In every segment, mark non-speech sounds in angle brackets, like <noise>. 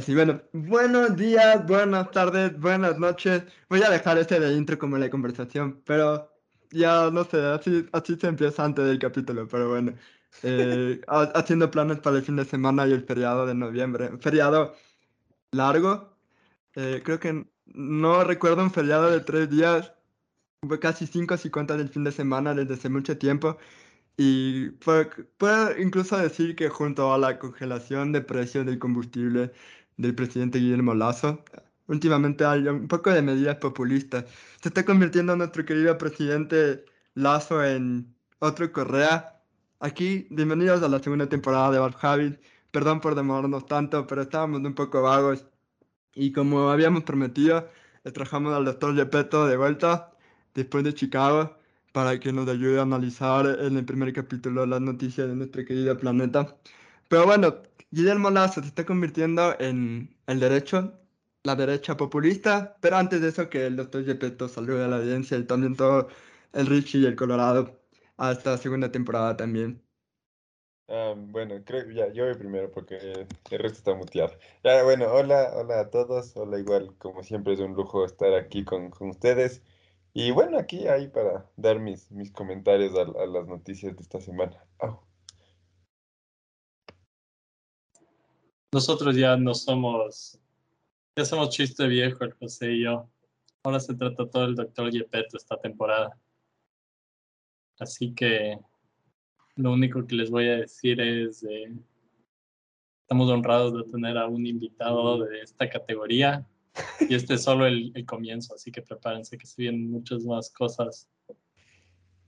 Así, bueno, buenos días, buenas tardes, buenas noches. Voy a dejar este de intro como la conversación, pero ya no sé, así, así se empieza antes del capítulo, pero bueno. Eh, haciendo planes para el fin de semana y el feriado de noviembre. feriado largo. Eh, creo que no recuerdo un feriado de tres días. Fue casi cinco si cuentas del fin de semana desde hace mucho tiempo. Y puedo incluso decir que junto a la congelación de precios del combustible del presidente Guillermo Lazo, últimamente hay un poco de medidas populistas. Se está convirtiendo nuestro querido presidente Lazo en otro Correa. Aquí, bienvenidos a la segunda temporada de Bad Perdón por demorarnos tanto, pero estábamos un poco vagos. Y como habíamos prometido, trajamos al doctor Gepetto de vuelta después de Chicago para que nos ayude a analizar en el primer capítulo las noticias de nuestro querido planeta. Pero bueno, Guillermo Lazo se está convirtiendo en el derecho, la derecha populista, pero antes de eso que el doctor Gepetto salude a la audiencia y también todo el Richie y el Colorado a esta segunda temporada también. Ah, bueno, creo ya, yo voy primero porque el resto está muteado. Ya, bueno, hola, hola a todos, hola igual, como siempre es un lujo estar aquí con, con ustedes. Y bueno, aquí ahí para dar mis, mis comentarios a, las noticias de esta semana. Nosotros ya no somos, ya somos chiste viejo, el José y yo. Ahora se trata todo el doctor Yepeto esta temporada. Así que lo único que les voy a decir es, eh, estamos honrados de tener a un invitado de esta categoría y este es solo el, comienzo, así que prepárense que se vienen muchas más cosas,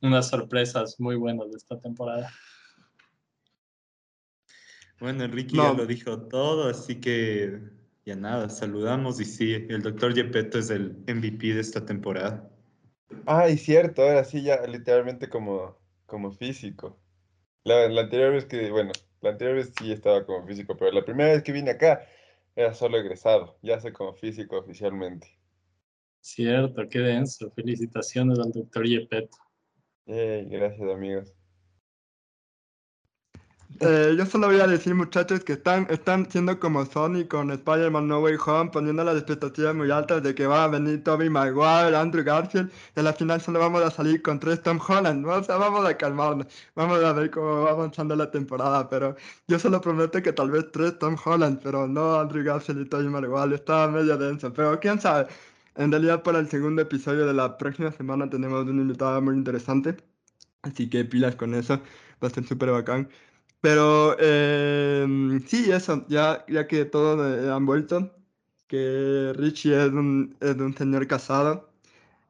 unas sorpresas muy buenas de esta temporada. Bueno, Enrique ya lo dijo todo, así que ya nada, saludamos y sí, el doctor Yepeto es el MVP de esta temporada. Ay, cierto, ahora sí, ya literalmente como, como físico. La, la anterior vez que, bueno, la anterior vez sí estaba como físico, pero la primera vez que vine acá era solo egresado, ya sé como físico oficialmente. Cierto, qué denso. Felicitaciones al doctor Yepeto. gracias, amigos. Eh, yo solo voy a decir, muchachos, que están, están siendo como Sony con Spider-Man No Way Home, poniendo las expectativas muy altas de que va a venir Tobey Maguire, Andrew Garfield, y la final solo vamos a salir con tres Tom Holland. O sea, vamos a calmarnos, vamos a ver cómo va avanzando la temporada, pero yo solo prometo que tal vez tres Tom Holland, pero no Andrew Garfield y Tobey Maguire. Está medio denso, pero quién sabe. En realidad, para el segundo episodio de la próxima semana tenemos un invitado muy interesante, así que pilas con eso, va a ser súper bacán. Pero em, sí, eso, ya, ya que todos han vuelto, que Richie es un, es un señor casado,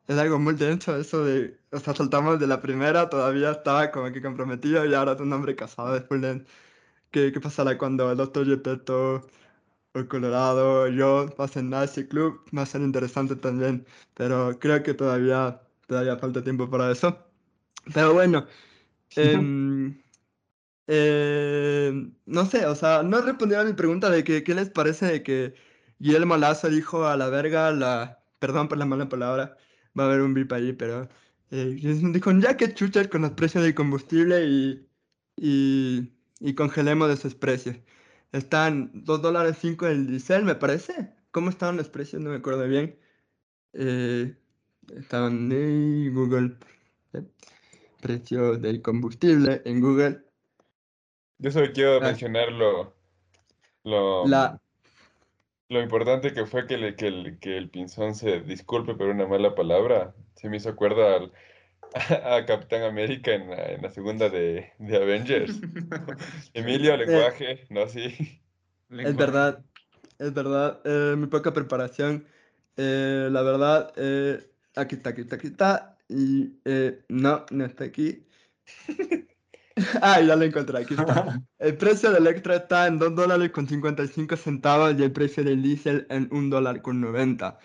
es algo muy denso eso de, o sea, saltamos de la primera, todavía estaba como que comprometido y ahora es un hombre casado después de, ¿qué, qué pasará cuando el doctor Gepetto o Colorado, yo pasen a ese club? Va a ser interesante también, pero creo que todavía, todavía falta tiempo para eso. Pero bueno, <laughs> eh, eh, no sé, o sea, no respondieron a mi pregunta de que qué les parece de que Guillermo Lazo dijo a la verga la. Perdón por la mala palabra, va a haber un bip ahí, pero. Eh, dijo, ya que chuchas con los precios del combustible y, y, congelemos esos precios. Están 2 dólares 5 el diésel, me parece. ¿Cómo estaban los precios? No me acuerdo bien. Eh, estaban en Google. ¿eh? Precio del combustible en Google. Yo solo quiero mencionar lo, lo, lo importante que fue que, le, que, el, que el pinzón se disculpe por una mala palabra. Se me hizo acuerdo al, <laughs> a, Capitán América en la, en la segunda de, de Avengers. <laughs> Emilio, eh, lenguaje, no, sí. Es verdad, es verdad. Eh, mi poca preparación. Eh, la verdad, aquí está, aquí está, aquí está. Y no, no está aquí. <laughs> <laughs> Ah, ya lo encontré, aquí está. <laughs> El precio del Electra está en 2 dólares con 55 centavos y el precio del diésel en 1 dólar con 90.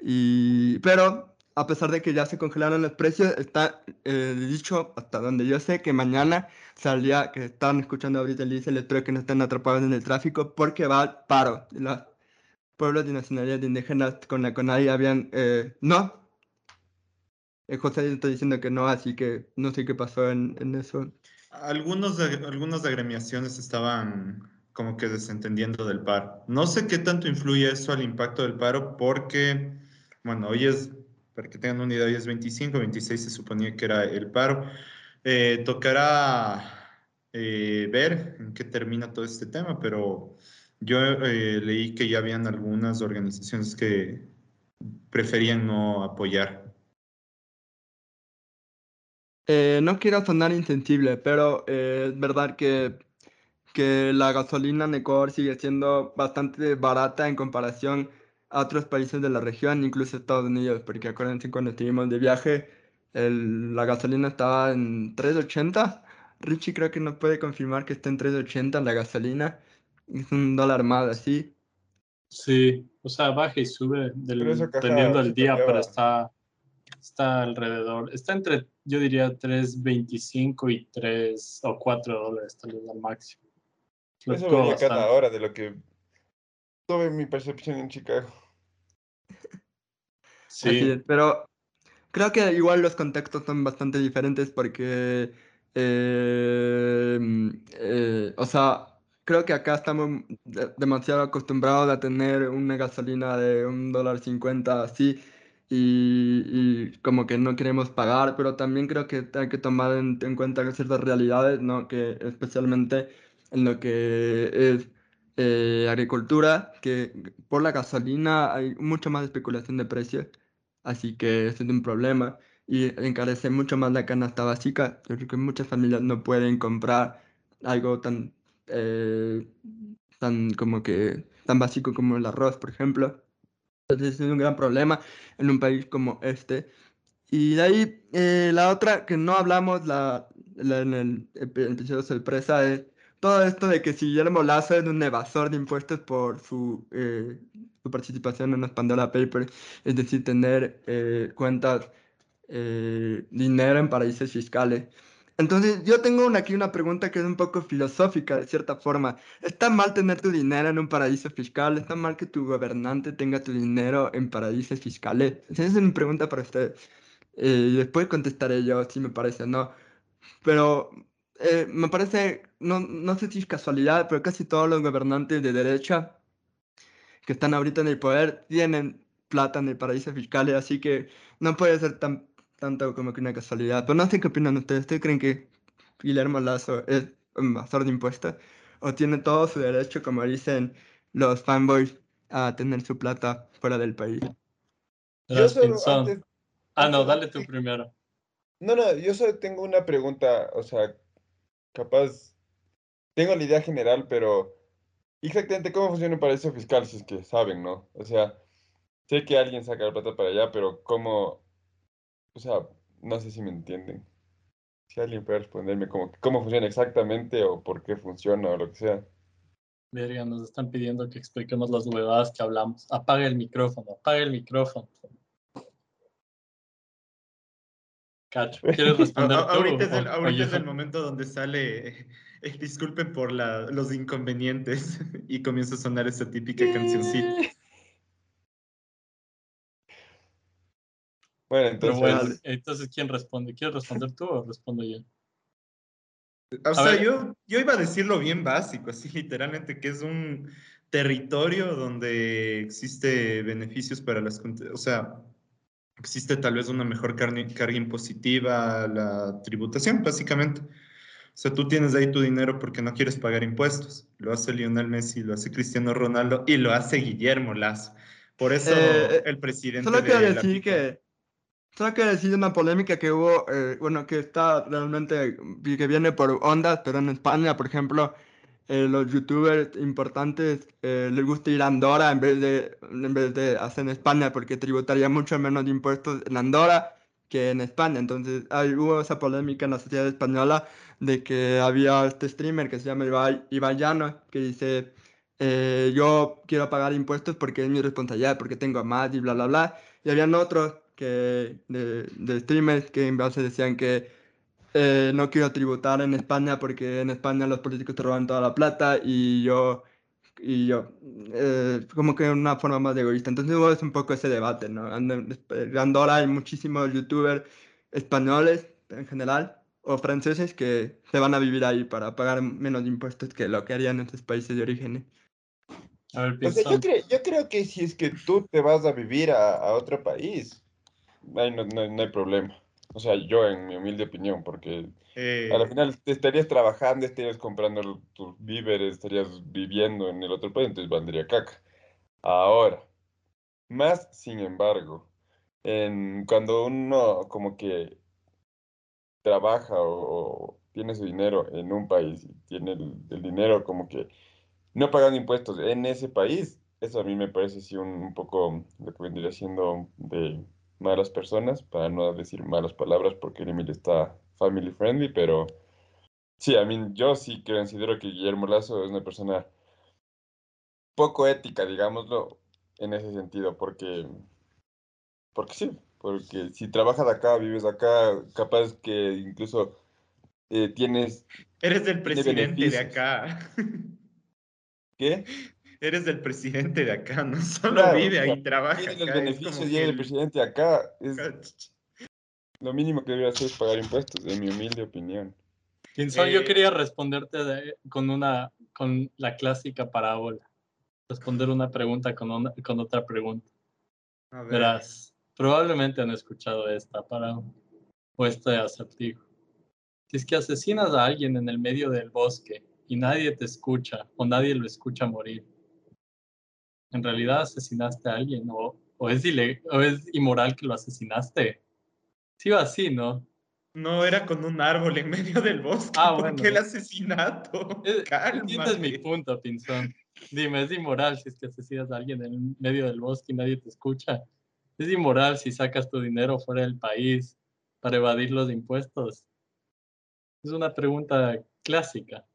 Y, pero, a pesar de que ya se congelaron los precios, está eh, dicho, hasta donde yo sé, que mañana salía, que están escuchando ahorita el diésel, espero que no estén atrapados en el tráfico, porque va al paro. Los pueblos de nacionalidad indígenas con la CONAI habían, eh, no, eh, José está diciendo que no, así que no sé qué pasó en, en eso algunos de, algunas agremiaciones estaban como que desentendiendo del paro. No sé qué tanto influye eso al impacto del paro porque, bueno, hoy es, para que tengan una idea, hoy es 25, 26 se suponía que era el paro. Eh, tocará eh, ver en qué termina todo este tema, pero yo eh, leí que ya habían algunas organizaciones que preferían no apoyar. No quiero sonar insensible, pero es verdad que que la gasolina en Ecuador sigue siendo bastante barata en comparación a otros países de la región, incluso Estados Unidos, porque acuérdense cuando estuvimos de viaje, la gasolina estaba en 3.80. Richie creo que no puede confirmar que está en 3.80 la gasolina. Es un dólar más así. Sí, o sea, baja y sube dependiendo del día, pero está, está alrededor. Está entre, yo diría, 3.25 y 3 o 4 dólares, tal vez al máximo. Eso venía cada hora de lo que tuve mi percepción en Chicago. Sí. pero creo que igual los contextos son bastante diferentes porque, em, eh, o sea, creo que acá estamos demasiado acostumbrados a tener una gasolina de un dólar cincuenta así y, como que no queremos pagar, pero también creo que hay que tomar en, en cuenta ciertas realidades, ¿no? Que especialmente en lo que es eh, agricultura, que por la gasolina hay mucha más especulación de precios, así que eso es un problema y encarece mucho más la canasta básica. Yo creo que muchas familias no pueden comprar algo tan, eh, tan como que tan básico como el arroz, por ejemplo. Entonces es un gran problema en un país como este. Y de ahí eh, la otra que no hablamos la, en el episodio sorpresa es todo esto de que si Guillermo Lazo es un evasor de impuestos por su, eh, su participación en los Pandora Papers, es decir, tener eh, cuentas, dinero en paraísos fiscales. Entonces, yo tengo aquí una pregunta que es un poco filosófica, de cierta forma. ¿Está mal tener tu dinero en un paraíso fiscal? ¿Está mal que tu gobernante tenga tu dinero en paraísos fiscales? Esa es mi pregunta para usted. y después contestaré yo si me parece o no. Pero eh, me parece, no, no sé si es casualidad, pero casi todos los gobernantes de derecha que están ahorita en el poder tienen plata en el paraíso fiscal, así que no puede ser tan tanto como que una casualidad. Pero no sé qué opinan ustedes. ¿Ustedes creen que Guillermo Lazo es un invasor de impuestos? ¿O tiene todo su derecho, como dicen los fanboys, a tener su plata fuera del país? Yo solo, ah, no, dale tú primero. No, no, yo solo tengo una pregunta, o sea, capaz, tengo la idea general, pero exactamente cómo funciona un paraíso fiscal, si es que saben, ¿no? O sea, sé que alguien saca la plata para allá, pero cómo, o sea, no sé si me entienden. Si alguien puede responderme cómo, cómo funciona exactamente o por qué funciona o lo que sea. Verga, nos están pidiendo que expliquemos las huevadas que hablamos. Apaga el micrófono, apaga el micrófono. Cacho, <laughs> ¿quieres responder tú? ahorita es el, ahorita es el momento donde sale, <laughs> eh, disculpen por la, los inconvenientes, <laughs> y comienza a sonar esa típica cancioncita. Bueno, entonces... entonces, ¿quién responde? ¿Quieres responder tú o respondo yo? O sea, yo, yo iba a decirlo bien básico, así literalmente, que es un territorio donde existe beneficios para las... O sea, existe tal vez una mejor carga impositiva, la tributación, básicamente. O sea, tú tienes ahí tu dinero porque no quieres pagar impuestos. Lo hace Lionel Messi, lo hace Cristiano Ronaldo y lo hace Guillermo Lazo. Por eso eh, eh, el presidente. Solo quiero decir que. Solo quiero decir una polémica que hubo, eh, bueno, que está realmente, que viene por ondas, pero en España, por ejemplo, eh, los youtubers importantes eh, les gusta ir a Andorra en vez, de, en vez de hacer en España porque tributaría mucho menos de impuestos en Andorra que en España. Entonces hay, hubo esa polémica en la sociedad española de que había este streamer que se llama Ibai, Llano que dice eh, yo quiero pagar impuestos porque es mi responsabilidad, porque tengo más y bla, bla, bla. Y habían otros que, de, de streamers que en base decían que eh, no quiero tributar en España porque en España los políticos te roban toda la plata y yo, y yo, eh, como que una forma más egoísta. Entonces hubo un poco ese debate, ¿no? En Andorra hay muchísimos youtubers españoles en general o franceses que se van a vivir ahí para pagar menos impuestos que lo que harían en sus países de origen. yo, creo, que si es que tú te vas a vivir a, otro país, ahí no, hay problema. O sea, yo en mi humilde opinión, porque al eh. final te estarías trabajando, estarías comprando tus víveres, estarías viviendo en el otro país, entonces valdría caca. Ahora, más sin embargo, en, cuando uno como que trabaja o, tiene su dinero en un país y tiene el, dinero como que no pagando impuestos en ese país, eso a mí me parece sí un, poco lo que vendría siendo de malas personas, para no decir malas palabras porque Emil está family friendly, pero sí, a mí yo sí considero que Guillermo Lazo es una persona poco ética, digámoslo, en ese sentido, porque, porque sí, porque si trabajas acá, vives acá, capaz que incluso eh, tienes... Eres del presidente de acá. ¿Qué? Eres del presidente de acá, no <laughs> solo vive ahí, trabaja. Tiene los beneficios y eres el presidente de acá. Es lo mínimo que debería hacer es pagar impuestos, en mi humilde opinión. yo eh, quería responderte con, una, con la clásica parábola. Responder una pregunta con, con otra pregunta. Verás Probablemente han escuchado esta para o este acertijo. Si es que asesinas a alguien en el medio del bosque y nadie te escucha o nadie lo escucha morir, ¿en realidad asesinaste a alguien o, o, es, o es inmoral que lo asesinaste? Sí o así, ¿no? No, era con un árbol en medio del bosque. Ah, ¿Por qué el asesinato? Entiendes mi punto, Pinzón. Dime, es inmoral si es que asesinas a alguien en medio del bosque y nadie te escucha es inmoral si sacas tu dinero fuera del país para evadir los impuestos. Es una pregunta clásica.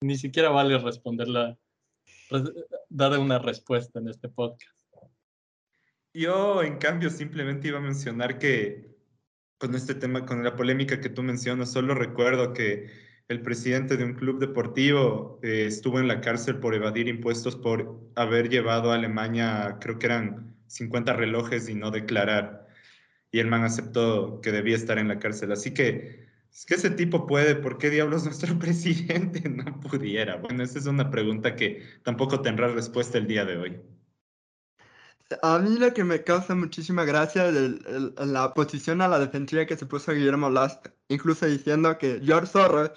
Ni siquiera vale responderla, dar una respuesta en este podcast. Yo, en cambio, simplemente iba a mencionar que con este tema, con la polémica que tú mencionas, solo recuerdo que el presidente de un club deportivo eh, estuvo en la cárcel por evadir impuestos por haber llevado a Alemania, creo que eran 50 relojes y no declarar. Y el man aceptó que debía estar en la cárcel. Así que es que ese tipo puede, ¿por qué diablos <laughs> nuestro presidente no pudiera? Bueno, esa es una pregunta que tampoco tendrá respuesta el día de hoy. A mí lo que me causa muchísima gracia es la posición a la defensiva que se puso Guillermo Last, incluso diciendo que George Soros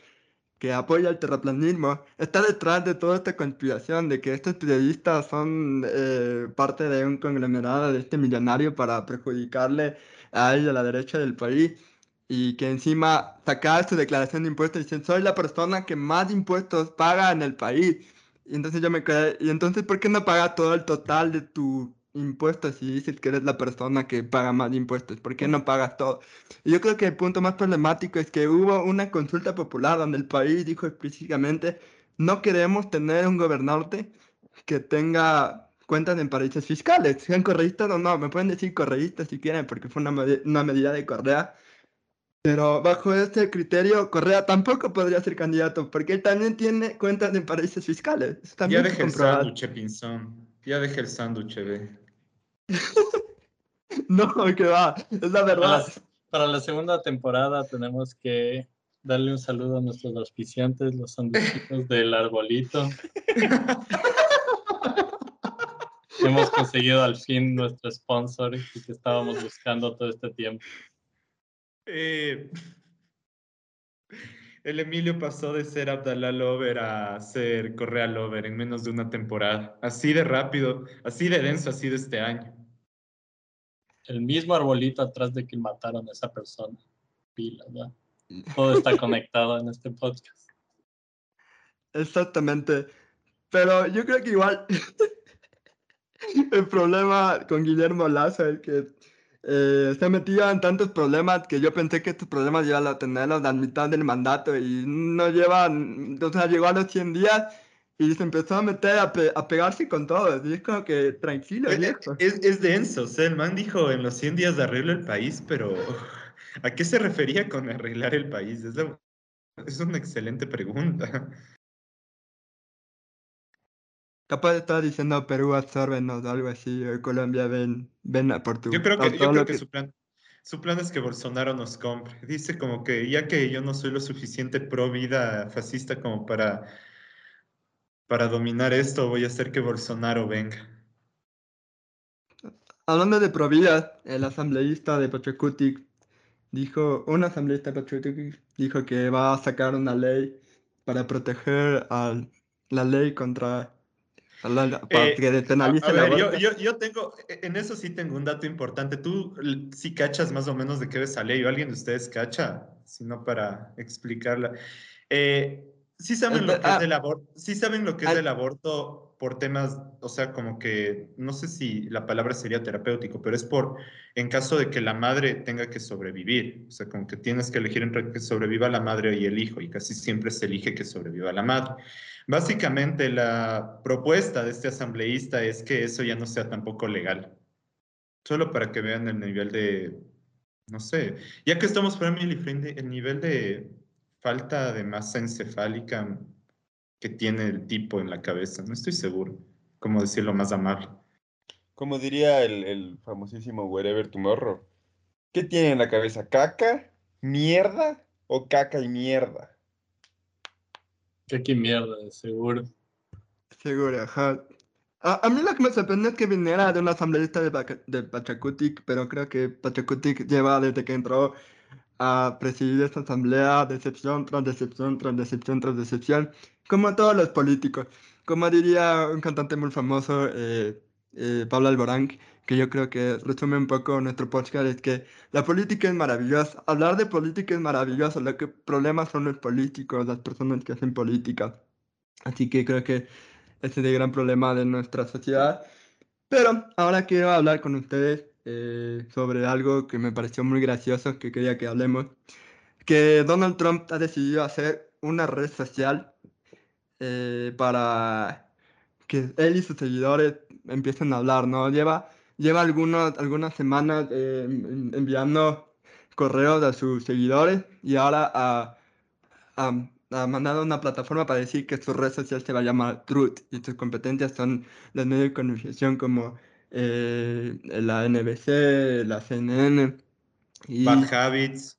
que apoya el terraplanismo, está detrás de toda esta conspiración de que estos periodistas son eh, parte de un conglomerado de este millonario para perjudicarle a él a la derecha del país y que encima sacar su declaración de impuestos dicen soy la persona que más impuestos paga en el país. Y entonces yo me quedé, y entonces ¿por qué no paga todo el total de tu impuestos si dices que eres la persona que paga más impuestos? ¿Por qué no pagas todo? Y yo creo que el punto más problemático es que hubo una consulta popular donde el país dijo explícitamente, no queremos tener un gobernante que tenga cuentas en paraísos fiscales, sean correístas o no, me pueden decir correístas si quieren, porque fue una, una medida de Correa. Pero bajo este criterio, Correa tampoco podría ser candidato, porque él también tiene cuentas en paraísos fiscales. ya deje el sándwich, Pinzón. Ya deje el sándwich, ve. <laughs> no, que va, es la verdad. Para la, segunda temporada tenemos que darle un saludo a nuestros auspiciantes, los sanduchitos del arbolito. <laughs> Hemos conseguido al fin nuestro sponsor que estábamos buscando todo este tiempo. Eh, <laughs> el Emilio pasó de ser Abdallah Lover a ser Correa Lover en menos de una temporada. Así de rápido, así de denso ha sido este año el mismo arbolito atrás de que mataron a esa persona. Pila, ¿no? Todo está conectado en este podcast. <laughs> Exactamente. Pero yo creo que igual <laughs> el problema con Guillermo Lazo es que eh, se metido en tantos problemas que yo pensé que estos problemas iban a tenerlos a mitad del mandato y no llevan, o sea, llegó a los 100 días y se empezó a meter a, a pegarse con todo. Y es como que tranquilo, es, viejo. Es, es, denso. O sea, el man dijo en los 100 días de arreglo el país, pero ¿a qué se refería con arreglar el país? Es, es una excelente pregunta. Capaz estaba diciendo Perú absorbenos o algo así, o Colombia ven, ven a Portugal. Yo creo que, yo creo que, su plan, Su plan es que Bolsonaro nos compre. Dice como que ya que yo no soy lo suficiente pro vida fascista como para, para dominar esto, voy a hacer que Bolsonaro venga. Hablando de pro vida, el asambleísta de Pachacutic dijo, un asambleísta de Pachacutic dijo que va a sacar una ley para proteger a la ley contra para eh, que a, ver, yo, yo, yo, tengo, e, en eso sí tengo un dato importante. Tú sí cachas más o menos de qué ves la ley, o alguien de ustedes cacha, sino para explicarla. Eh, sí saben lo que es ah, del aborto, sí saben lo que es del aborto por temas, o sea, como que, no sé si la palabra sería terapéutico, pero es por, en caso de que la madre tenga que sobrevivir, o sea, como que tienes que elegir entre que sobreviva la madre y el hijo, y casi siempre se elige que sobreviva la madre. Básicamente la propuesta de este asambleísta es que eso ya no sea tampoco legal. Solo para que vean el nivel de, no sé, ya que estamos por el nivel de falta de masa encefálica que tiene el tipo en la cabeza. No estoy seguro cómo decirlo más amable. Como diría el, el famosísimo Wherever Tomorrow. ¿Qué tiene en la cabeza? ¿Caca? ¿Mierda? ¿O caca y mierda? Qué mierda, seguro. Seguro, ajá. A, mí lo que me sorprende es que viniera de una asambleísta de, de Pachacutic, pero creo que Pachacutic lleva desde que entró a presidir esta asamblea decepción tras decepción tras decepción tras decepción, como todos los políticos. Como diría un cantante muy famoso, eh, eh, Pablo Alborán, que yo creo que resume un poco nuestro podcast, es que la política es maravillosa. Hablar de política es maravilloso. Lo que problemas son los políticos, las personas que hacen política. Así que creo que ese es el gran problema de nuestra sociedad. Pero ahora quiero hablar con ustedes eh, sobre algo que me pareció muy gracioso, que quería que hablemos. Que Donald Trump ha decidido hacer una red social eh, para que él y sus seguidores empiecen a hablar, ¿no? Lleva lleva algunos, algunas semanas eh, enviando correos a sus seguidores y ahora ha, mandado una plataforma para decir que su red social se va a llamar Truth y sus competencias son los medios de comunicación como eh, la NBC, la CNN. Y Bad Habits.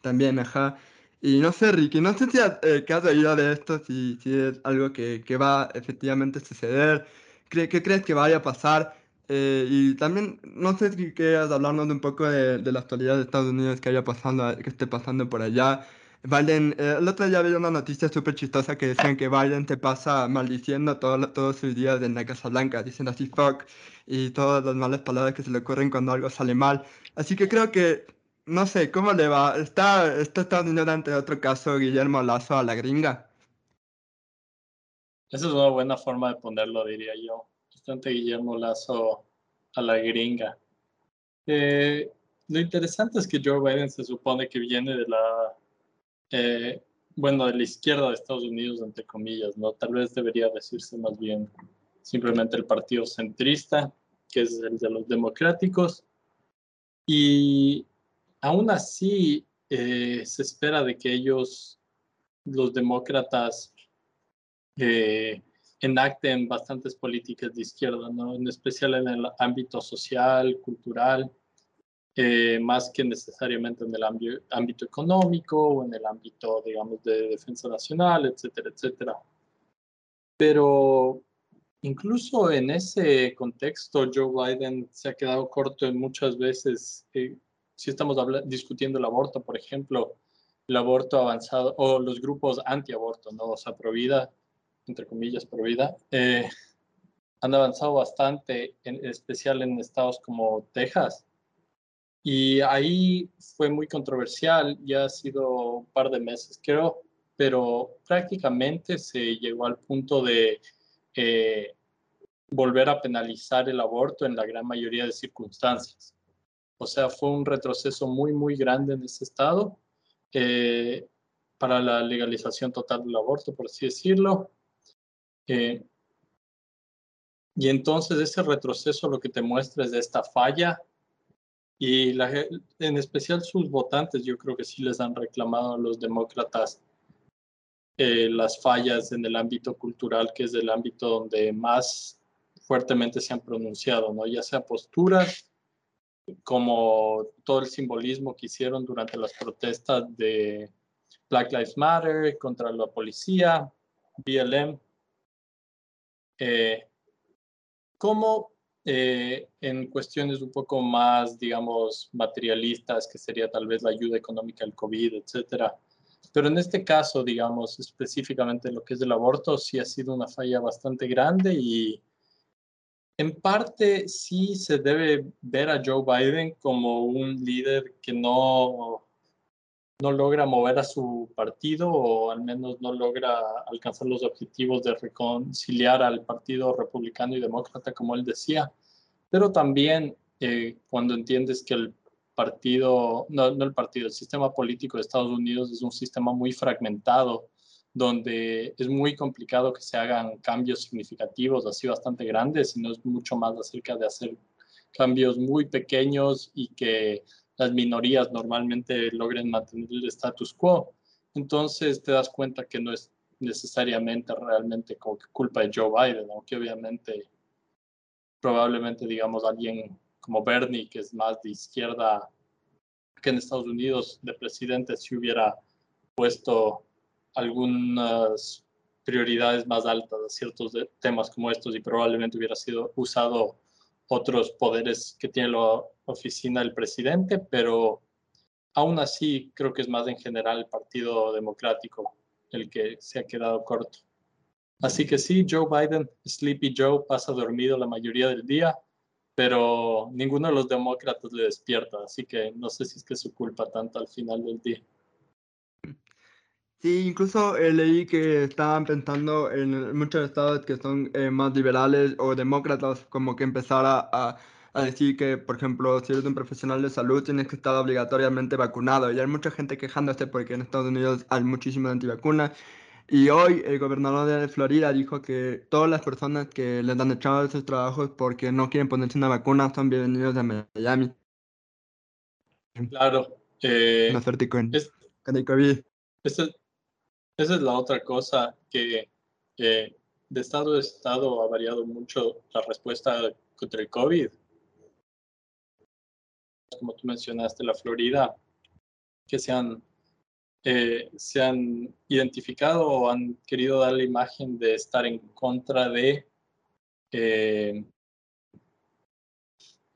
También, ajá. Y no sé, Ricky, no sé si has, eh, has oído de esto, si, si es algo que, que va efectivamente a suceder. ¿Qué, ¿Qué crees que vaya a pasar? Eh, y también, no sé si quieras hablarnos un poco de, la actualidad de Estados Unidos que haya pasando, que esté pasando por allá. Biden, eh, el otro día había una noticia súper chistosa que decían que Biden te pasa maldiciendo todo, todos sus días en la Casa Blanca, diciendo así fuck y todas las malas palabras que se le ocurren cuando algo sale mal. Así que creo que, no sé, ¿cómo le va? ¿Está, está Estados Unidos ante otro caso Guillermo Lazo a la gringa? Esa es una buena forma de ponerlo, diría yo bastante Guillermo Lazo a la gringa. Eh, lo interesante es que Joe Biden se supone que viene de la, eh, bueno, de la izquierda de Estados Unidos, entre comillas, ¿no? Tal vez debería decirse más bien simplemente el partido centrista, que es el de los democráticos. Y aún así eh, se espera de que ellos, los demócratas, enacten bastantes políticas de izquierda, ¿no? en especial en el ámbito social, cultural, eh, más que necesariamente en el ámbito económico o en el ámbito, digamos, de defensa nacional, etcétera, etcétera. Pero incluso en ese contexto, Joe Biden se ha quedado corto en muchas veces. Eh, si estamos discutiendo el aborto, por ejemplo, el aborto avanzado o los grupos anti-aborto, ¿no? O sea, Provida entre comillas, por vida, eh, han avanzado bastante, en especial en estados como Texas. Y ahí fue muy controversial, ya ha sido un par de meses, creo, pero prácticamente se llegó al punto de eh, volver a penalizar el aborto en la gran mayoría de circunstancias. O sea, fue un retroceso muy, muy grande en ese estado eh, para la legalización total del aborto, por así decirlo. Eh, y entonces ese retroceso lo que te muestra es de esta falla y la, en especial sus votantes yo creo que sí les han reclamado a los demócratas eh, las fallas en el ámbito cultural, que es el ámbito donde más fuertemente se han pronunciado, ¿no? ya sea posturas como todo el simbolismo que hicieron durante las protestas de Black Lives Matter contra la policía, BLM, eh, como eh, en cuestiones un poco más, digamos, materialistas, que sería tal vez la ayuda económica al COVID, etcétera. Pero en este caso, digamos, específicamente lo que es el aborto, sí ha sido una falla bastante grande y en parte sí se debe ver a Joe Biden como un líder que no, no logra mover a su partido o al menos no logra alcanzar los objetivos de reconciliar al partido republicano y demócrata, como él decía. Pero también eh, cuando entiendes que el partido, no, no el partido, el sistema político de Estados Unidos es un sistema muy fragmentado donde es muy complicado que se hagan cambios significativos, así bastante grandes, sino es mucho más acerca de hacer cambios muy pequeños y que las minorías normalmente logren mantener el status quo. Entonces te das cuenta que no es necesariamente realmente culpa de Joe Biden, aunque obviamente probablemente digamos alguien como Bernie, que es más de izquierda que en Estados Unidos, de presidente, si hubiera puesto algunas prioridades más altas a ciertos temas como estos y probablemente hubiera sido usado otros poderes que tiene oficina del presidente, pero aún así creo que es más en general el Partido Democrático el que se ha quedado corto. Así que sí, Joe Biden, Sleepy Joe, pasa dormido la mayoría del día, pero ninguno de los demócratas le despierta, así que no sé si es que es su culpa tanto al final del día. Sí, incluso eh, leí que estaban pensando en muchos estados que son eh, más liberales o demócratas, como que empezar a, a, decir que, por ejemplo, si eres un profesional de salud, tienes que estar obligatoriamente vacunado. Y hay mucha gente quejándose porque en Estados Unidos hay muchísimas antivacunas. Y hoy el gobernador de Florida dijo que todas las personas que les han echado de sus trabajos porque no quieren ponerse una vacuna son bienvenidos a Miami. Claro. Eh, no con, con el COVID. Esa es la otra cosa que de estado a estado ha variado mucho la respuesta contra el COVID. Como tú mencionaste, la Florida, que se han, eh, se han identificado o han querido dar la imagen de estar en contra de... Eh,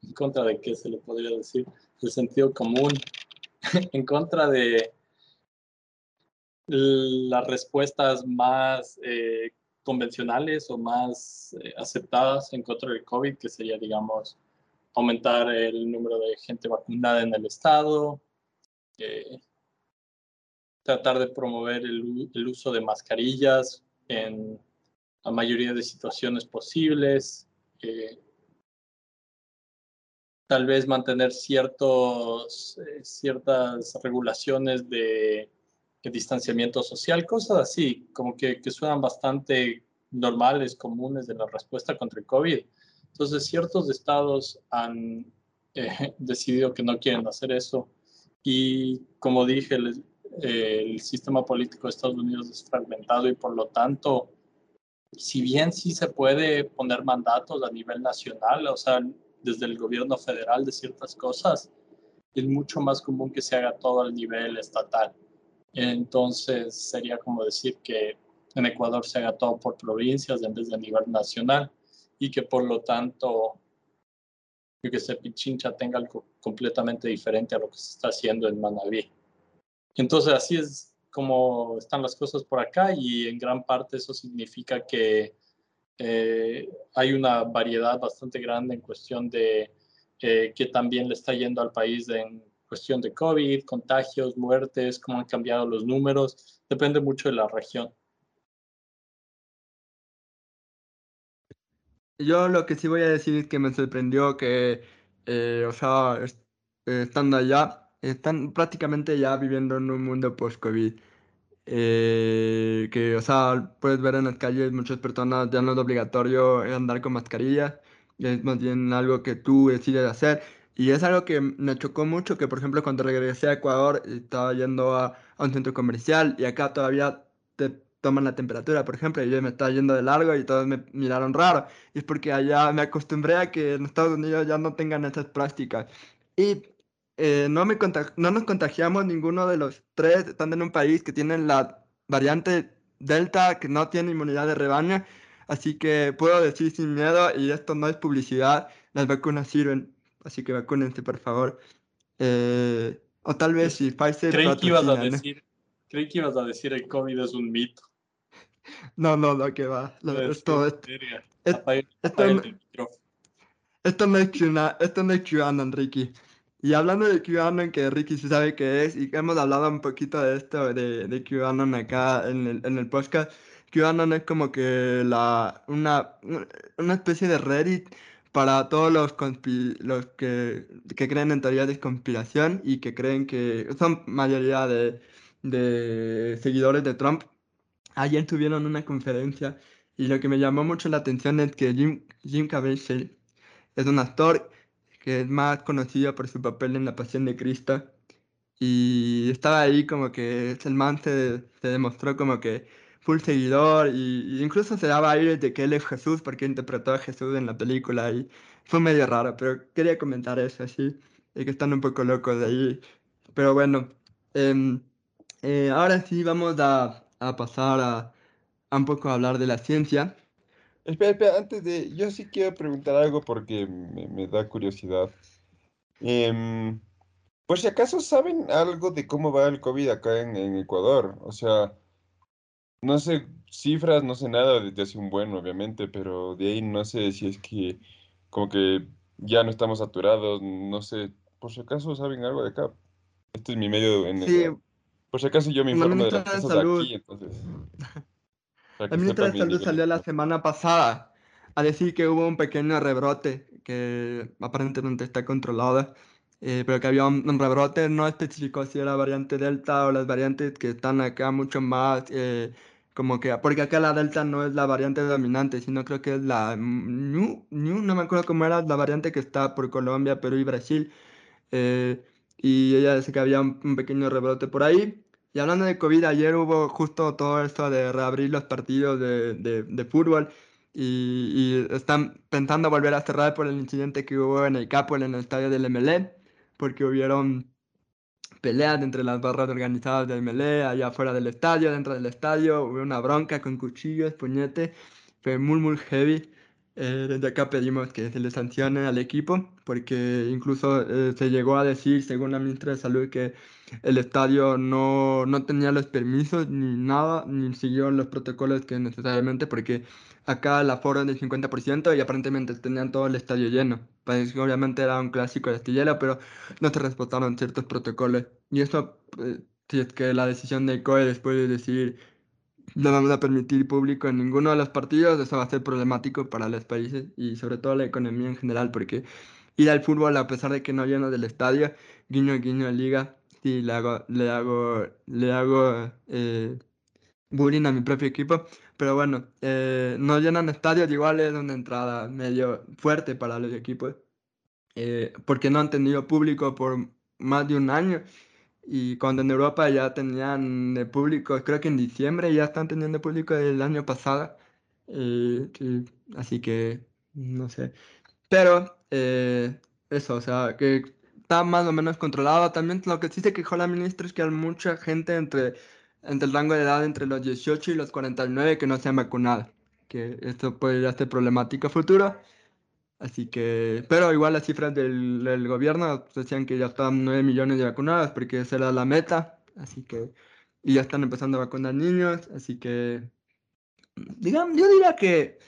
en contra de qué se le podría decir, el sentido común, <laughs> en contra de las respuestas más eh, convencionales o más aceptadas en contra del COVID, que sería, digamos, aumentar el número de gente vacunada en el estado, eh, tratar de promover el, el, uso de mascarillas en la mayoría de situaciones posibles, tal vez mantener ciertos, ciertas regulaciones de distanciamiento social, cosas así, como que, que suenan bastante normales, comunes de la respuesta contra el COVID. Entonces, ciertos estados han eh, <laughs> decidido que no quieren hacer eso. Y como dije, el, sistema político de Estados Unidos es fragmentado y por lo tanto, si bien sí se puede poner mandatos a nivel nacional, o sea, desde el gobierno federal de ciertas cosas, es mucho más común que se haga todo al nivel estatal. Entonces sería como decir que en Ecuador se haga todo por provincias en vez de nivel nacional y que por lo tanto que se Pichincha tenga algo completamente diferente a lo que se está haciendo en Manabí. Entonces así es como están las cosas por acá y en gran parte eso significa que eh, hay una variedad bastante grande en cuestión de eh, que también le está yendo al país en cuestión de COVID, contagios, muertes, cómo han cambiado los números, depende mucho de la región. Yo lo que sí voy a decir es que me sorprendió que, eh, o sea, estando allá, están prácticamente ya viviendo en un mundo post-COVID. Eh, que, o sea, puedes ver en las calles muchas personas ya no es obligatorio andar con mascarilla, es más bien algo que tú decides hacer. Y es algo que me chocó mucho, que por ejemplo cuando regresé a Ecuador estaba yendo a, un centro comercial y acá todavía toman la temperatura, por ejemplo, y yo me estaba yendo de largo y todos me miraron raro. Y es porque allá me acostumbré a que en Estados Unidos ya no tengan esas prácticas. Y eh, no, me no nos contagiamos ninguno de los tres, estando en un país que tiene la variante Delta, que no tiene inmunidad de rebaño. Así que puedo decir sin miedo, y esto no es publicidad, las vacunas sirven. Así que vacúnense, por favor. Eh, o tal vez si Pfizer. Creí que, ibas a decir, creí que ibas a decir el COVID es un mito. No, no, no, que va. esto, esto, esto, no es QAnon, esto no es QAnon, Ricky. Y hablando de QAnon, que Ricky sí sabe qué es, y que hemos hablado un poquito de esto, de, de QAnon acá en el, en el podcast, QAnon es como que la, una, una especie de Reddit para todos los, los que, que, creen en teorías de conspiración y que creen que son mayoría de, de seguidores de Trump. Ayer tuvieron una conferencia y lo que me llamó mucho la atención es que Jim, Jim Caviezel es un actor que es más conocido por su papel en La Pasión de Cristo y estaba ahí como que el man se, demostró como que full seguidor y, incluso se daba aire de que él es Jesús porque interpretó a Jesús en la película y fue medio raro, pero quería comentar eso así, y que están un poco locos de ahí. Pero bueno, em, eh, ahora sí vamos a, a pasar a, a, un poco a hablar de la ciencia. Espera, espera, antes de, yo sí quiero preguntar algo porque me, me da curiosidad. Eh, por si acaso saben algo de cómo va el COVID acá en, en Ecuador, o sea... No sé cifras, no sé nada desde hace un buen, obviamente, pero de ahí no sé si es que como que ya no estamos saturados, no sé, por si acaso saben algo de acá. Este es mi medio en sí. Por si acaso yo me informo de las cosas de, aquí, entonces. <laughs> La ministra de Salud salió la semana pasada a decir que hubo un pequeño rebrote que aparentemente está controlado eh, pero que había un, rebrote, no especificó si era variante Delta o las variantes que están acá mucho más, eh, como que, porque acá la Delta no es la variante dominante, sino creo que es la New, no me acuerdo cómo era la variante que está por Colombia, Perú y Brasil, eh, y ella dice que había un, pequeño rebrote por ahí. Y hablando de COVID, ayer hubo justo todo esto de reabrir los partidos de, de, de fútbol y, y, están pensando volver a cerrar por el incidente que hubo en el Capo, en el estadio del MLE porque hubieron peleas entre las barras organizadas del Melee, allá afuera del estadio, dentro del estadio, hubo una bronca con cuchillos, puñete, fue muy, muy heavy. Eh, desde acá pedimos que se le sancione al equipo, porque incluso eh, se llegó a decir, según la ministra de Salud, que el estadio no, no tenía los permisos ni nada, ni siguió los protocolos que necesariamente, porque acá el aforo es del 50% y aparentemente tenían todo el estadio lleno. Pues obviamente era un clásico de astillero, pero no se respetaron ciertos protocolos. Y eso, eh, si es que la decisión de COE después de decir no vamos a permitir público en ninguno de los partidos, eso va a ser problemático para los países y sobre todo la economía en general, porque ir al fútbol a pesar de que no lleno del estadio, guiño guiño liga, sí le hago, le hago, le hago eh, bullying a mi propio equipo, pero bueno, eh, no llenan estadios, igual es una entrada medio fuerte para los equipos, eh, porque no han tenido público por más de un año y cuando en Europa ya tenían de público, creo que en diciembre ya están teniendo público del año pasado. Eh, así que, no sé. Pero, eh, eso, o sea, que está más o menos controlado. También lo que sí se quejó la ministra es que hay mucha gente entre, entre el rango de edad entre los 18 y los 49 que no se han vacunado. Que esto puede ser problemático futuro. Así que, pero igual las cifras del, del gobierno decían que ya estaban 9 millones de vacunadas porque esa era la meta. Así que, y ya están empezando a vacunar niños. Así que, digamos, yo diría que,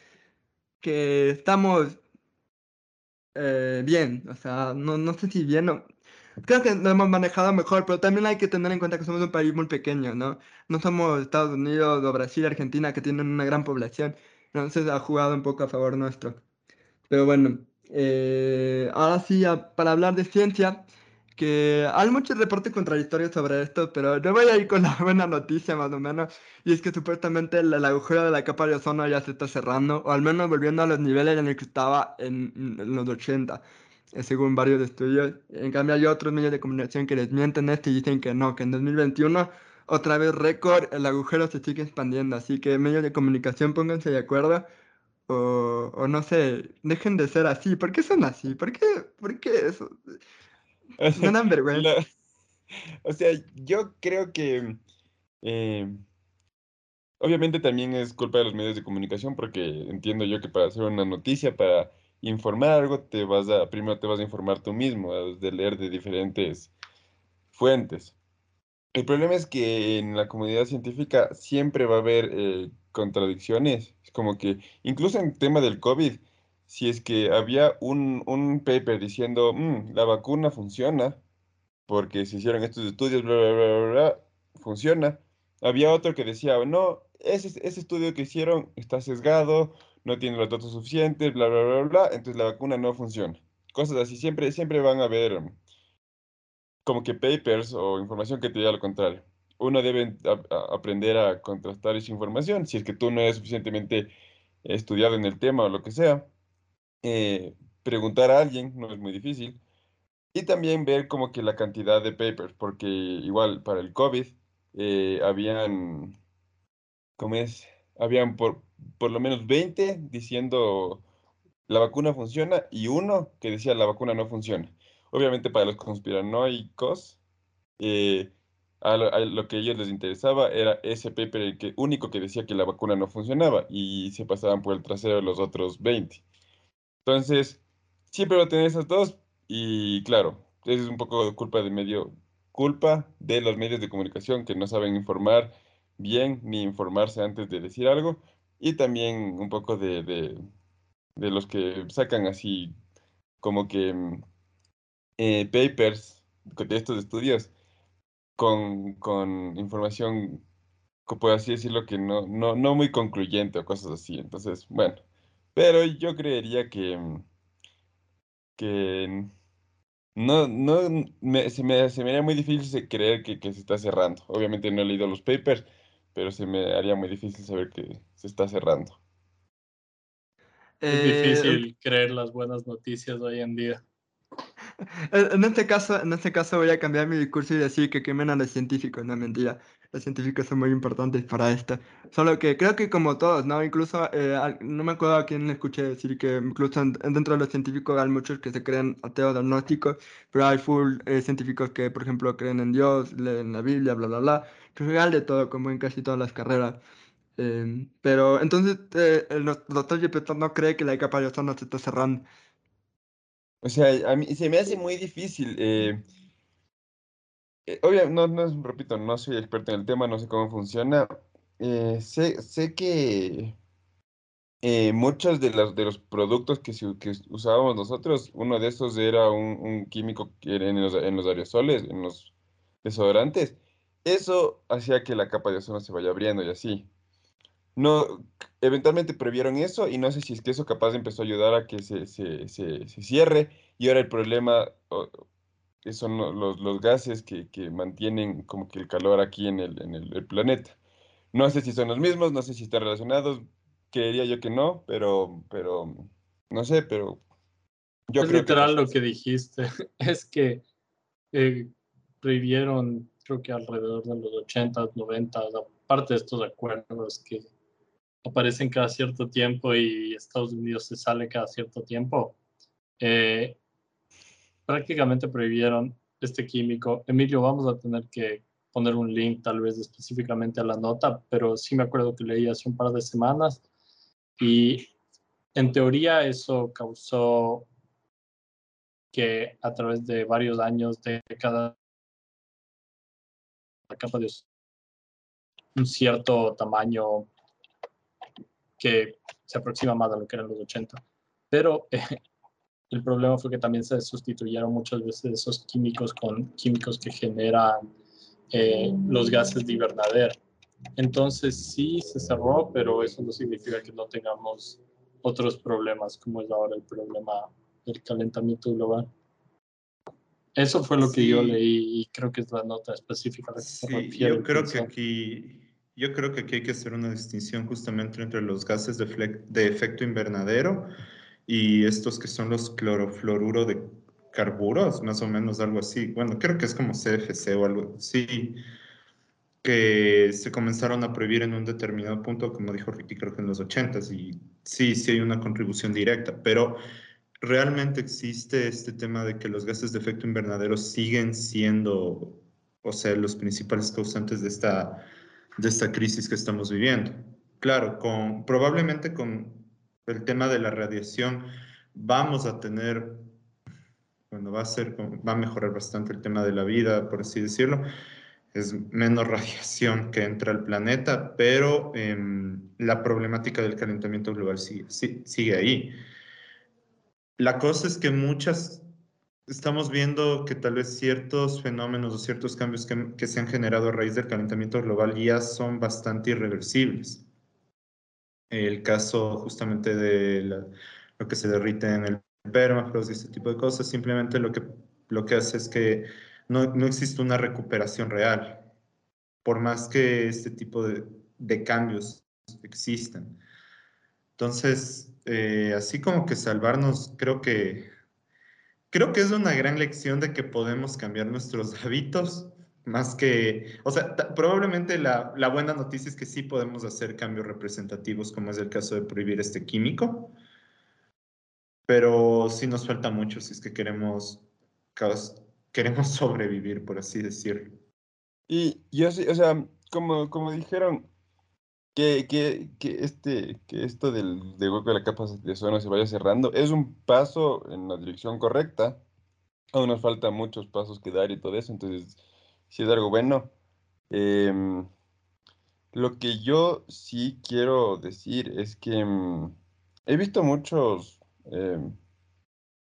que estamos eh, bien. O sea, no, no sé si bien. No, creo que lo hemos manejado mejor, pero también hay que tener en cuenta que somos un país muy pequeño, ¿no? No somos Estados Unidos o Brasil, Argentina, que tienen una gran población. Entonces ha jugado un poco a favor nuestro. Pero bueno, eh, ahora sí, para hablar de ciencia, que hay muchos reportes contradictorios sobre esto, pero yo voy a ir con la <laughs> buena noticia más o menos, y es que supuestamente el, agujero de la capa de ozono ya se está cerrando, o al menos volviendo a los niveles en los que estaba en, los 80, eh, según varios estudios. En cambio hay otros medios de comunicación que desmienten esto y dicen que no, que en 2021 otra vez récord, el agujero se sigue expandiendo, así que medios de comunicación pónganse de acuerdo o, o, no sé, dejen de ser así. ¿Por qué son así? ¿Por qué, por qué eso? <laughs> No dan vergüenza. o sea, yo creo que eh, obviamente también es culpa de los medios de comunicación porque entiendo yo que para hacer una noticia, para informar algo, te vas a, primero te vas a informar tú mismo, de leer de diferentes fuentes. El problema es que en la comunidad científica siempre va a haber eh, contradicciones. Es como que, incluso en tema del COVID, si es que había un, un paper diciendo, mm, la vacuna funciona, porque se hicieron estos estudios, bla, bla, bla, bla, funciona. Había otro que decía, no, ese, ese estudio que hicieron está sesgado, no tiene los datos suficientes, bla, bla, bla, bla, entonces la vacuna no funciona. Cosas así, siempre, siempre van a haber como que papers o información que te diga lo contrario. Uno debe aprender a contrastar esa información, si es que tú no eres suficientemente estudiado en el tema o lo que sea. Eh, preguntar a alguien no es muy difícil. Y también ver como que la cantidad de papers, porque igual para el COVID eh, habían, ¿cómo es? Habían por, por lo menos 20 diciendo la vacuna funciona y uno que decía la vacuna no funciona. Obviamente para los conspiranoicos, eh, lo, que a ellos les interesaba era ese paper el que, único que decía que la vacuna no funcionaba y se pasaban por el trasero los otros 20. Entonces, siempre va a tener esas dos y claro, es un poco culpa de medio, culpa de los medios de comunicación que no saben informar bien ni informarse antes de decir algo y también un poco de, de, los que sacan así como que mm, eh, papers de estos estudios con, con información, por así decirlo, que no, no, no muy concluyente o cosas así. Entonces, bueno, pero yo creería que, mm, que no, no, se, me, se me haría muy difícil creer que, que se está cerrando. Obviamente no he leído los papers, pero se me haría muy difícil saber que se está cerrando. Es eh, difícil creer las buenas noticias hoy en día. <laughs> En este caso, en este caso voy a cambiar mi discurso y decir que quemen a los científicos, no mentira. Los científicos son muy importantes para esto. Solo que creo que como todos, ¿no? Incluso, eh, no me acuerdo a quién escuché decir que incluso dentro de los científicos hay muchos que se creen ateos agnósticos, pero hay full eh, científicos que, por ejemplo, creen en Dios, leen la Biblia, bla, bla, bla. Que es real de todo, como en casi todas las carreras. Em, pero entonces, eh, el doctor Gepetto no cree que la capa de ozono se está cerrando. O sea, a mí se me hace muy difícil. Eh, eh, obviamente, no, no, repito, no soy experto en el tema, no sé cómo funciona. Eh, sé, sé que muchos de los, de los productos que, que usábamos nosotros, uno de esos era un, un químico que era en los, en los aerosoles, en los desodorantes. Eso hacía que la capa de ozono se vaya abriendo y así no, eventualmente previeron eso y no sé si es que eso capaz empezó a ayudar a que se, se, se, cierre y ahora el problema son los, los gases que, que, mantienen como que el calor aquí en el, en el, planeta. No sé si son los mismos, no sé si están relacionados, creería yo que no, pero, pero no sé, pero yo es literal lo que dijiste, <laughs> es que eh, prohibieron, creo que alrededor de los 80, 90, aparte de estos acuerdos que aparecen cada cierto tiempo y Estados Unidos se sale cada cierto tiempo, eh, prácticamente prohibieron este químico. Emilio, vamos a tener que poner un link tal vez específicamente a la nota, pero sí me acuerdo que leí hace un par de semanas y en teoría eso causó que a través de varios años, de cada capa de un cierto tamaño que se aproxima más a lo que eran los 80. Pero <laughs> el problema fue que también se sustituyeron muchas veces esos químicos con químicos que generan eh, los gases de invernadero. Entonces sí se cerró, pero eso no significa que no tengamos otros problemas, como es ahora el problema del calentamiento global. Eso fue lo que yo leí y creo que es la nota específica. sí, yo creo que aquí yo creo que aquí hay que hacer una distinción justamente entre los gases de, de efecto invernadero y estos que son los clorofluoruro de carburos, más o menos algo así. Bueno, creo que es como CFC o algo así, que se comenzaron a prohibir en un determinado punto, como dijo Ricky, creo que en los 80s, y sí, sí hay una contribución directa, pero realmente existe este tema de que los gases de efecto invernadero siguen siendo, o sea, los principales causantes de esta, de esta crisis que estamos viviendo. Claro, con, probablemente con el tema de la radiación vamos a tener, bueno, va a ser, va a mejorar bastante el tema de la vida, por así decirlo, es menos <laughs> radiación que entra al planeta, pero em, la problemática del calentamiento global sigue, sigue ahí. La cosa es que muchas, estamos viendo que tal vez ciertos fenómenos o ciertos cambios que, que se han generado a raíz del calentamiento global ya son bastante irreversibles. El caso justamente de lo que se derrite en el permafrost y este tipo de cosas, simplemente lo que, lo que hace es que no, no existe una recuperación real, por más que este tipo de, de cambios existan. Entonces, eh, así como que salvarnos, creo que, creo que es una gran lección de que podemos cambiar nuestros <laughs> hábitos, más que, o sea, probablemente la, la, buena noticia es que sí podemos hacer cambios representativos, como es el caso de prohibir este químico, pero sí nos falta mucho si es que queremos <laughs> queremos sobrevivir, por así decirlo. Y yo sí, o sea, como, como dijeron, que, que, que, este, que esto del, del hueco de la capa de ozono se vaya cerrando es un paso en la dirección correcta. Aún nos faltan muchos pasos que dar y todo eso, entonces si es algo bueno. Em, lo que yo sí quiero decir es que em, he visto muchos, em,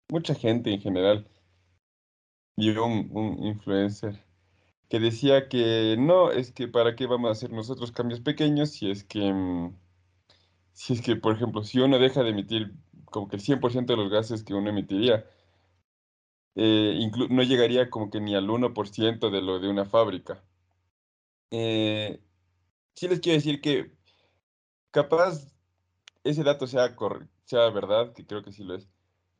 mucha gente en general y un, un influencer que decía que no, es que para qué vamos a hacer nosotros cambios pequeños si es que, si es que, por ejemplo, si uno deja de emitir como que el 100% de los gases que uno emitiría, eh, no llegaría como que ni al 1% de lo de una fábrica. Eh, sí les quiero decir que capaz ese dato sea, sea verdad, que creo que sí lo es,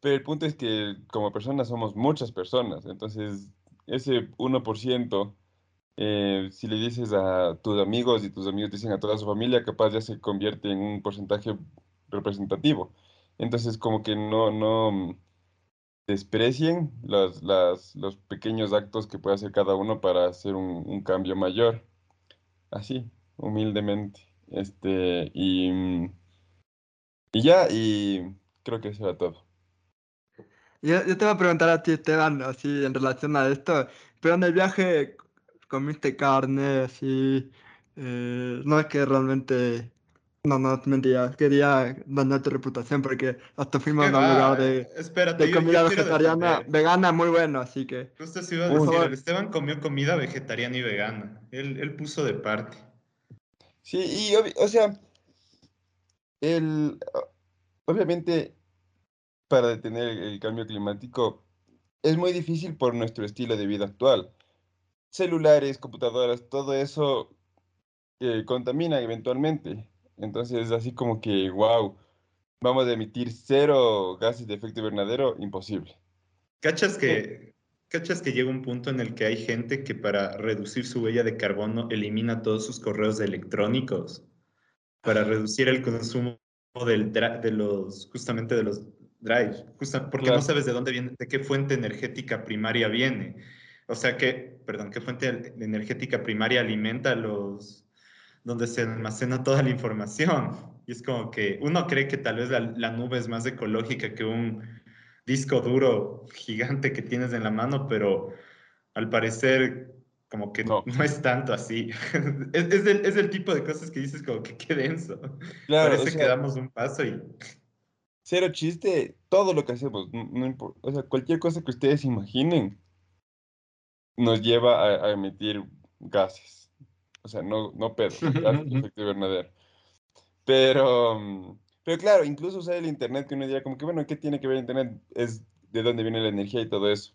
pero el punto es que como personas somos muchas personas, entonces ese 1%, eh, si le dices a tus amigos y tus amigos dicen a toda su familia, capaz ya se convierte en un porcentaje representativo. Entonces como que no, no desprecien los, los pequeños actos que puede hacer cada uno para hacer un, un cambio mayor. Así, humildemente. Este, y, y ya, y creo que eso era todo. Yo, te voy a preguntar a ti, Esteban, así en relación a esto, pero en el viaje comiste carne, así, eh, no es que realmente, no, no, mentira, quería dañar tu reputación porque hasta fuimos a un lugar de, de comida vegetariana, vegana muy bueno, así que... Justo se iba a decir, Esteban comió comida vegetariana y vegana, él, él puso de parte. Sí, y o sea, el, obviamente para detener el cambio climático es muy difícil por nuestro estilo de vida actual. Celulares, computadoras, todo eso eh, contamina eventualmente. Entonces, así como que, wow, vamos a emitir cero gases de efecto invernadero, imposible. ¿Cachas que, ¿Cachas que llega un punto en el que hay gente que para reducir su huella de carbono elimina todos sus correos electrónicos? Para reducir el consumo del, de los, justamente de los drive, justo porque no sabes de dónde viene, de qué fuente energética primaria viene. O sea que, perdón, qué fuente energética primaria alimenta los, donde se almacena toda la información. Y es como que uno cree que tal vez la, la nube es más ecológica que un disco duro gigante que tienes en la mano, pero al parecer como que no, no es tanto así. <laughs> es, es, el, es, el, tipo de cosas que dices como que qué denso. Claro, Parece que damos un paso y cero chiste, todo lo que hacemos, no, o sea, cualquier cosa que ustedes imaginen nos lleva a, emitir gases. O sea, no, no pedo, <laughs> efecto invernadero. Pero, mm, pero claro, incluso usar el internet, que uno diría como que, bueno, ¿qué tiene que ver el internet? Es de dónde viene la energía y todo eso.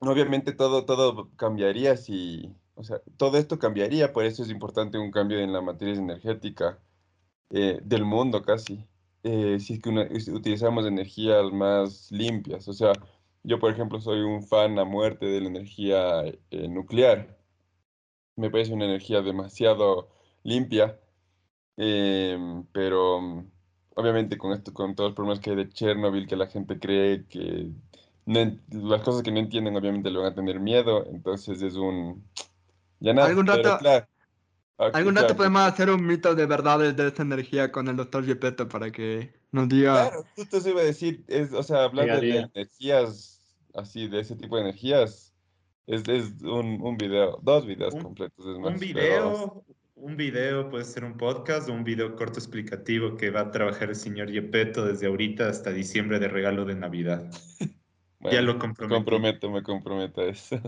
Obviamente todo, todo cambiaría si, o sea, todo esto cambiaría, por eso es importante un cambio en la materia energética eh, del mundo casi. Eh, si es que utilizamos energías más limpias. O sea, yo, por ejemplo, soy un fan a muerte de la energía eh, nuclear. Me parece una energía demasiado limpia, em, pero obviamente con esto, con todos los problemas que hay de Chernobyl, que la gente cree que las cosas que no entienden obviamente le van a tener miedo, entonces es un... <tsk> Ya nada, ¿Algún rato, ¿Algún rato podemos hacer un mito de verdades de esta energía con el doctor Gepetto para que nos diga... Claro, justo se iba a decir, es, o sea, hablando de energías, así, de ese tipo de energías, es, es un, un video, dos videos completos. Es más, un video, un video puede ser un podcast o un video corto explicativo que va a trabajar el señor Yepeto desde ahorita hasta diciembre de regalo de Navidad. <laughs> ya lo comprometo. Comprometo, me comprometo a eso.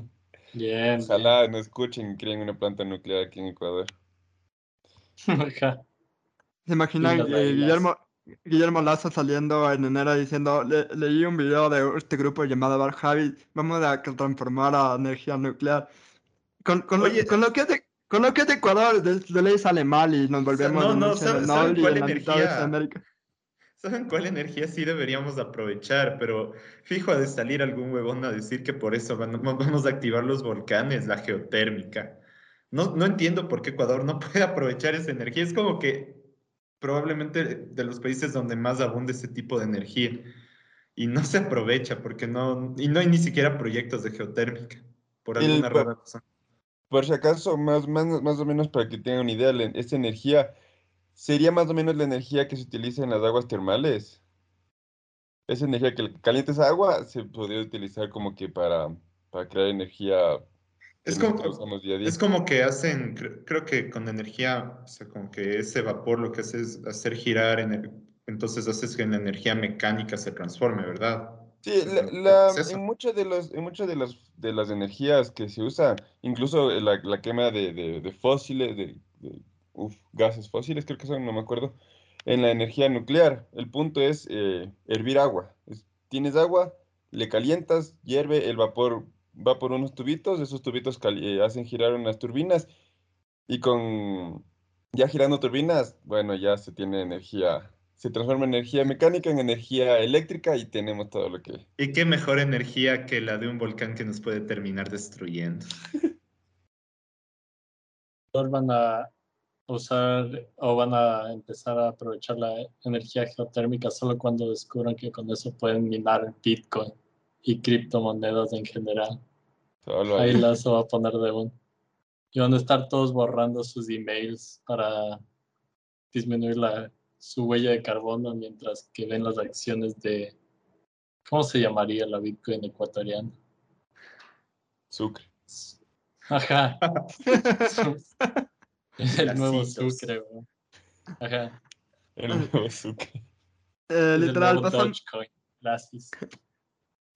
Bien. Ojalá no escuchen y creen una planta nuclear aquí en Ecuador. <laughs> ¿Se imaginan Guillermo, Guillermo Lazo saliendo en enero diciendo, leí un video de este grupo llamado Bar Javi, vamos a transformar a energía nuclear? Con, con, lo, con lo que es de, con lo que es de Ecuador, de, de ley sale mal y nos volvemos no, no, ¿saben, ¿saben cuál energía? ¿Saben cuál energía sí deberíamos aprovechar? Pero fijo ha de salir algún huevón a decir que por eso vamos a activar los volcanes, la geotérmica. No, no entiendo por qué Ecuador no puede <laughs> aprovechar esa energía. Es como que probablemente de los países donde más abunda ese tipo de energía. Y no se aprovecha porque no, y no hay ni siquiera proyectos de geotérmica, por alguna rara razón. Por si acaso, más, más, más o menos para que tengan una idea, esta energía sería más o menos la energía que se utiliza en las aguas termales. Esa energía que calientes agua se podría utilizar como que para, para crear energía es como, es como que hacen, creo, que con energía, o sea, como que ese vapor lo que hace es hacer girar, entonces haces que la energía mecánica se transforme, ¿verdad? Sí, la, en muchas de las, en muchas de las, de las energías que se usa, incluso la, la quema de, de, fósiles, de, gases fósiles, creo que son, no me acuerdo, en la energía nuclear, el punto es eh, hervir agua. tienes agua, le calientas, hierve, el vapor va por unos tubitos, esos tubitos eh, hacen girar unas turbinas y con ya girando turbinas, bueno, ya se tiene energía, se transforma energía mecánica en energía eléctrica y tenemos todo lo que... ¿Y qué mejor energía que la de un volcán que nos puede terminar destruyendo? van a usar o van a empezar a aprovechar la energía geotérmica solo cuando descubran que con eso pueden minar Bitcoin y criptomonedas en general. Ahí. las va a poner de un. Y van a estar todos borrando sus emails para disminuir la, su huella de carbono mientras que ven las acciones de. ¿Cómo se llamaría la Bitcoin ecuatoriana? Sucre. Ajá. <laughs> el nuevo Sucre, Ajá. El nuevo Sucre. Eh, literal, pasan,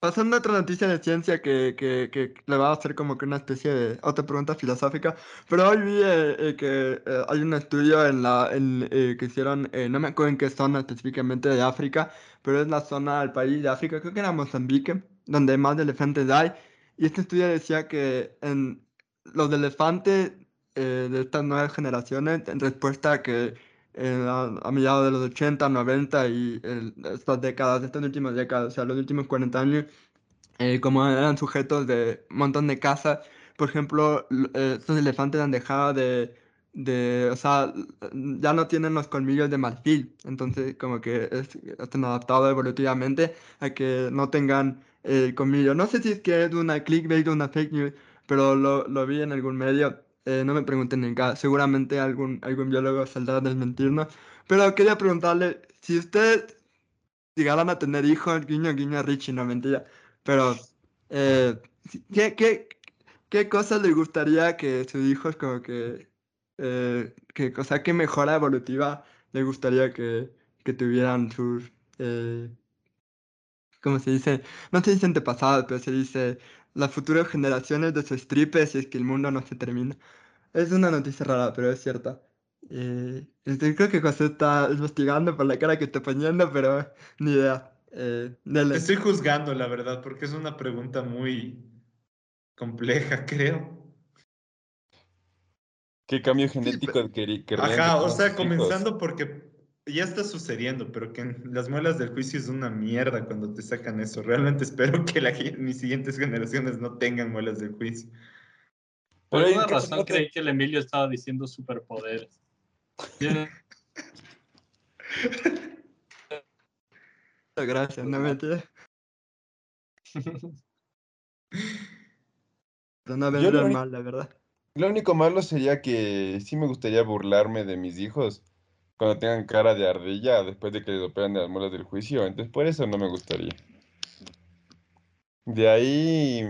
Pasando a otra noticia de ciencia que, que, que, le va a hacer como que una especie de otra pregunta filosófica, pero hoy vi eh, eh, que eh, hay un estudio en la, en, que hicieron, no me acuerdo en qué zona específicamente de África, pero es la zona del país de África, creo que era Mozambique, donde más elefantes hay, y este estudio decía que en los elefantes de estas nuevas generaciones, en respuesta a que a, a, mediados de los 80, 90 y estas décadas, estas últimas décadas, o sea, los últimos 40 años, eh, como eran sujetos de un montón de caza, por ejemplo, eh, estos elefantes han dejado de, de, o sea, ya no tienen los colmillos de marfil, entonces como que es, están adaptados evolutivamente a que no tengan el colmillo. No sé si es que es una clickbait o una fake news, pero lo, lo vi en algún medio eh, no me pregunten en casa, seguramente algún, algún biólogo saldrá a desmentirnos. Pero quería preguntarle, si usted llegaran a tener hijos, guiño, guiño Richie, no mentira, pero eh, ¿qué, qué, qué cosas le gustaría que sus hijos como que, eh, que qué mejora evolutiva le gustaría que, que tuvieran sus, eh, ¿cómo se dice? No se dice antepasados, pero se dice las futuras generaciones de su stripe si es que el mundo no se termina. Es una noticia rara, pero es cierta. Eh, este, creo que José está investigando por la cara que está poniendo, pero ni idea. Eh, Estoy juzgando, la verdad, porque es una pregunta muy compleja, <laughs> creo. ¿Qué cambio genético que, Ajá, o sea, comenzando porque ya está sucediendo, pero que en las muelas del juicio es una mierda cuando te sacan eso. Realmente <laughs> espero que la, mis siguientes generaciones no tengan muelas del juicio. Por alguna razón creí que el Emilio estaba diciendo superpoderes. gracias, no me Pero no vendrá mal, la verdad. Lo único malo sería que sí me gustaría burlarme de mis hijos cuando tengan cara de ardilla después de que les operan de las muelas del juicio. Entonces, por eso no me gustaría. De ahí,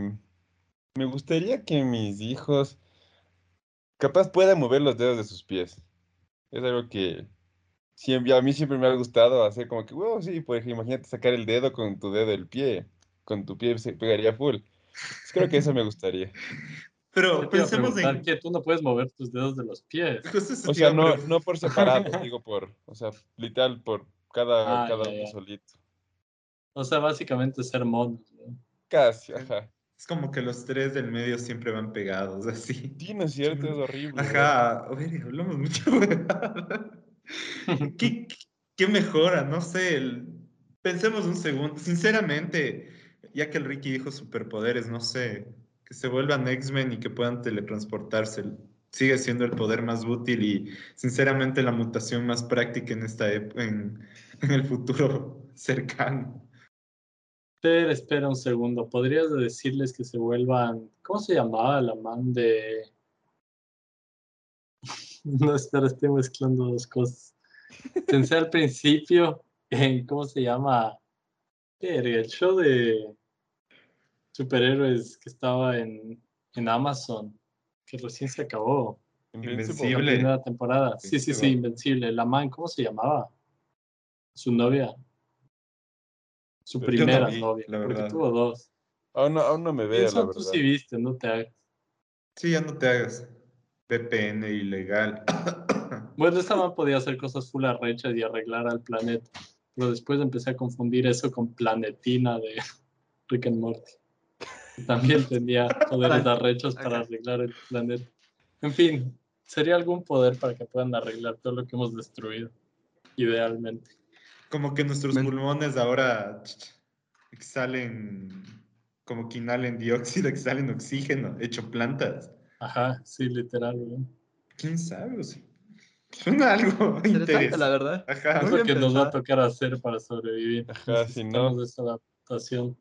me gustaría que mis hijos capaz puedan mover los dedos de sus pies. Es algo que siempre, a mí siempre me ha gustado hacer como que, wow, sí, pues imagínate sacar el dedo con tu dedo del pie. Con tu pie se pegaría full. creo que eso me gustaría. Pero pensemos en que tú no puedes mover tus dedos de los pies. O sea, no, no por separado, <laughs> digo por, o sea, literal por cada, ah, cada uno solito. O sea, básicamente ser monos, Casi, ajá. Es como que los tres del medio siempre van pegados, <laughs> así. Sí, no es cierto, es horrible. Ajá, ver, hablamos mucho. <laughs> ¿Qué, ¿Qué, mejora? No sé, pensemos un segundo. Sinceramente, ya que el Ricky dijo superpoderes, no sé, que se vuelvan X-Men y que puedan teletransportarse. Sigue siendo el poder más útil y sinceramente la mutación más práctica en, esta en, <laughs> en el futuro <laughs> cercano. Espera, espera un segundo. ¿Podrías decirles que se vuelvan... ¿Cómo se llamaba la man de... <laughs> no, espera, estoy mezclando dos cosas. Pensé al principio en... ¿Cómo se llama? El show de superhéroes que estaba en, en Amazon, que recién se acabó. Invencible. La primera temporada. Sí, sí, sí, Invencible. La man, ¿cómo se llamaba? Su novia. Su primera novia. porque tuvo dos. Aún no, aún no me veo, la verdad. tú sí viste, no te hagas. Sí, ya no te hagas. VPN ilegal. <coughs> Bueno, esta man podía hacer cosas full arrechas y arreglar al planeta. Pero después empecé a confundir eso con Planetina de <laughs> Rick and Morty. <laughs> También tenía <laughs> poderes arrechos para arreglar el planeta. En fin, sería algún poder para que puedan arreglar todo lo que hemos destruido, idealmente. Como que nuestros pulmones ahora exhalen, como que inhalen dióxido, <laughs> exhalen oxígeno, hecho plantas. Ajá, sí, literal, ¿Quién sabe? O suena algo interesante, la verdad. Ajá. Es lo que nos va a tocar hacer para sobrevivir. Ajá, si no. Adaptación.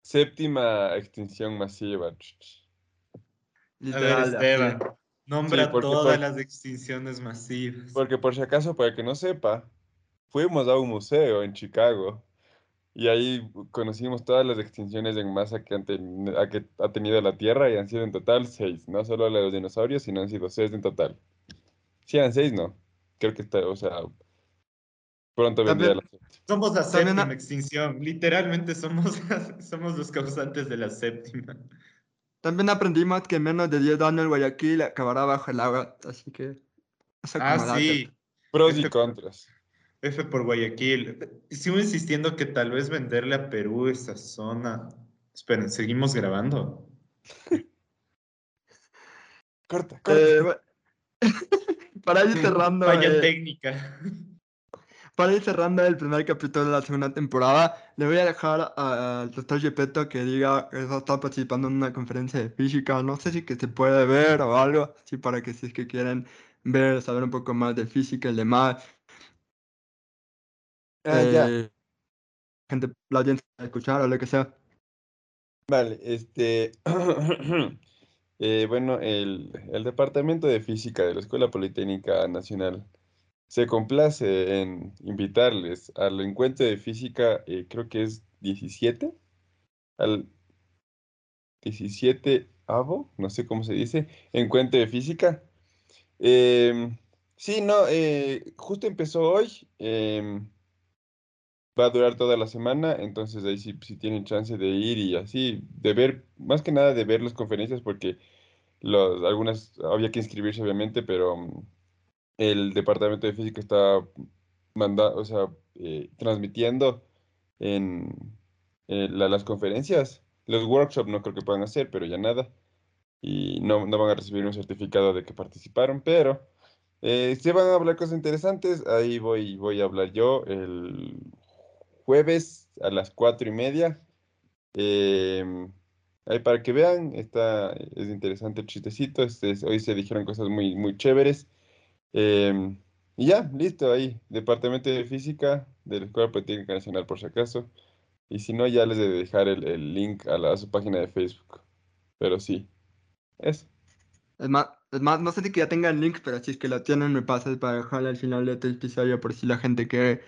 Séptima extinción masiva. a ver, Esteban, nombra todas las extinciones masivas. Porque por si acaso, para que no sepa, fuimos a un museo en Chicago y ahí conocimos todas las extinciones en masa que, que ha tenido la Tierra y han sido en total seis, no solo la de los dinosaurios, sino han sido seis en total. Sí, eran seis, ¿no? Creo que está, o sea, pronto vendría la somos la séptima extinción. Literalmente somos, somos los causantes de la séptima. También aprendimos que menos de 10 años Guayaquil acabará bajo el agua, así que... Ah, sí. Pros y contras. F por Guayaquil. Sigo insistiendo que tal vez venderle a Perú esa zona. Esperen, seguimos grabando. corta, corta. Eh, <laughs> para ir cerrando. Falla eh, técnica. Para ir cerrando el primer capítulo de la segunda temporada, le voy a dejar al doctor Gepetto que diga que está participando en una conferencia de física. No sé si que se puede ver o algo, así para que si es que quieren ver, saber un poco más de física y demás. Ah, eh, gente, la audiencia escuchar o lo que sea. Vale, este. <clears throat> eh, bueno, el, el Departamento de Física de la Escuela Politécnica Nacional se complace en invitarles al encuentro de física, eh, creo que es 17, al 17 avo, no sé cómo se dice, encuentro de física. Em, sí, no, eh, justo empezó hoy, em, va a durar toda la semana, entonces ahí sí, si tienen chance de ir y así, de ver, más que nada de ver las conferencias, porque los, algunas había que inscribirse obviamente, pero el departamento de física está manda, o sea, eh, transmitiendo en las conferencias. Los workshops no creo que puedan hacer, pero ya nada. Y no, no van a recibir un certificado de que participaron, pero eh, si van a hablar cosas interesantes. Ahí voy, voy a hablar yo el jueves a las cuatro y media. Em, ahí para que vean, está, es interesante el chistecito. Este, hoy se dijeron cosas muy, muy chéveres. Em, Y ya, listo, ahí. Departamento de Física de la Escuela Politécnica Nacional, por si acaso. Y si no, ya les de dejar el, link a, la, su página de Facebook. Pero sí, eso. Es más, es más, no sé si ya tengan link, pero si es que lo tienen, me pasas para dejarle al final de este episodio por si la gente quiere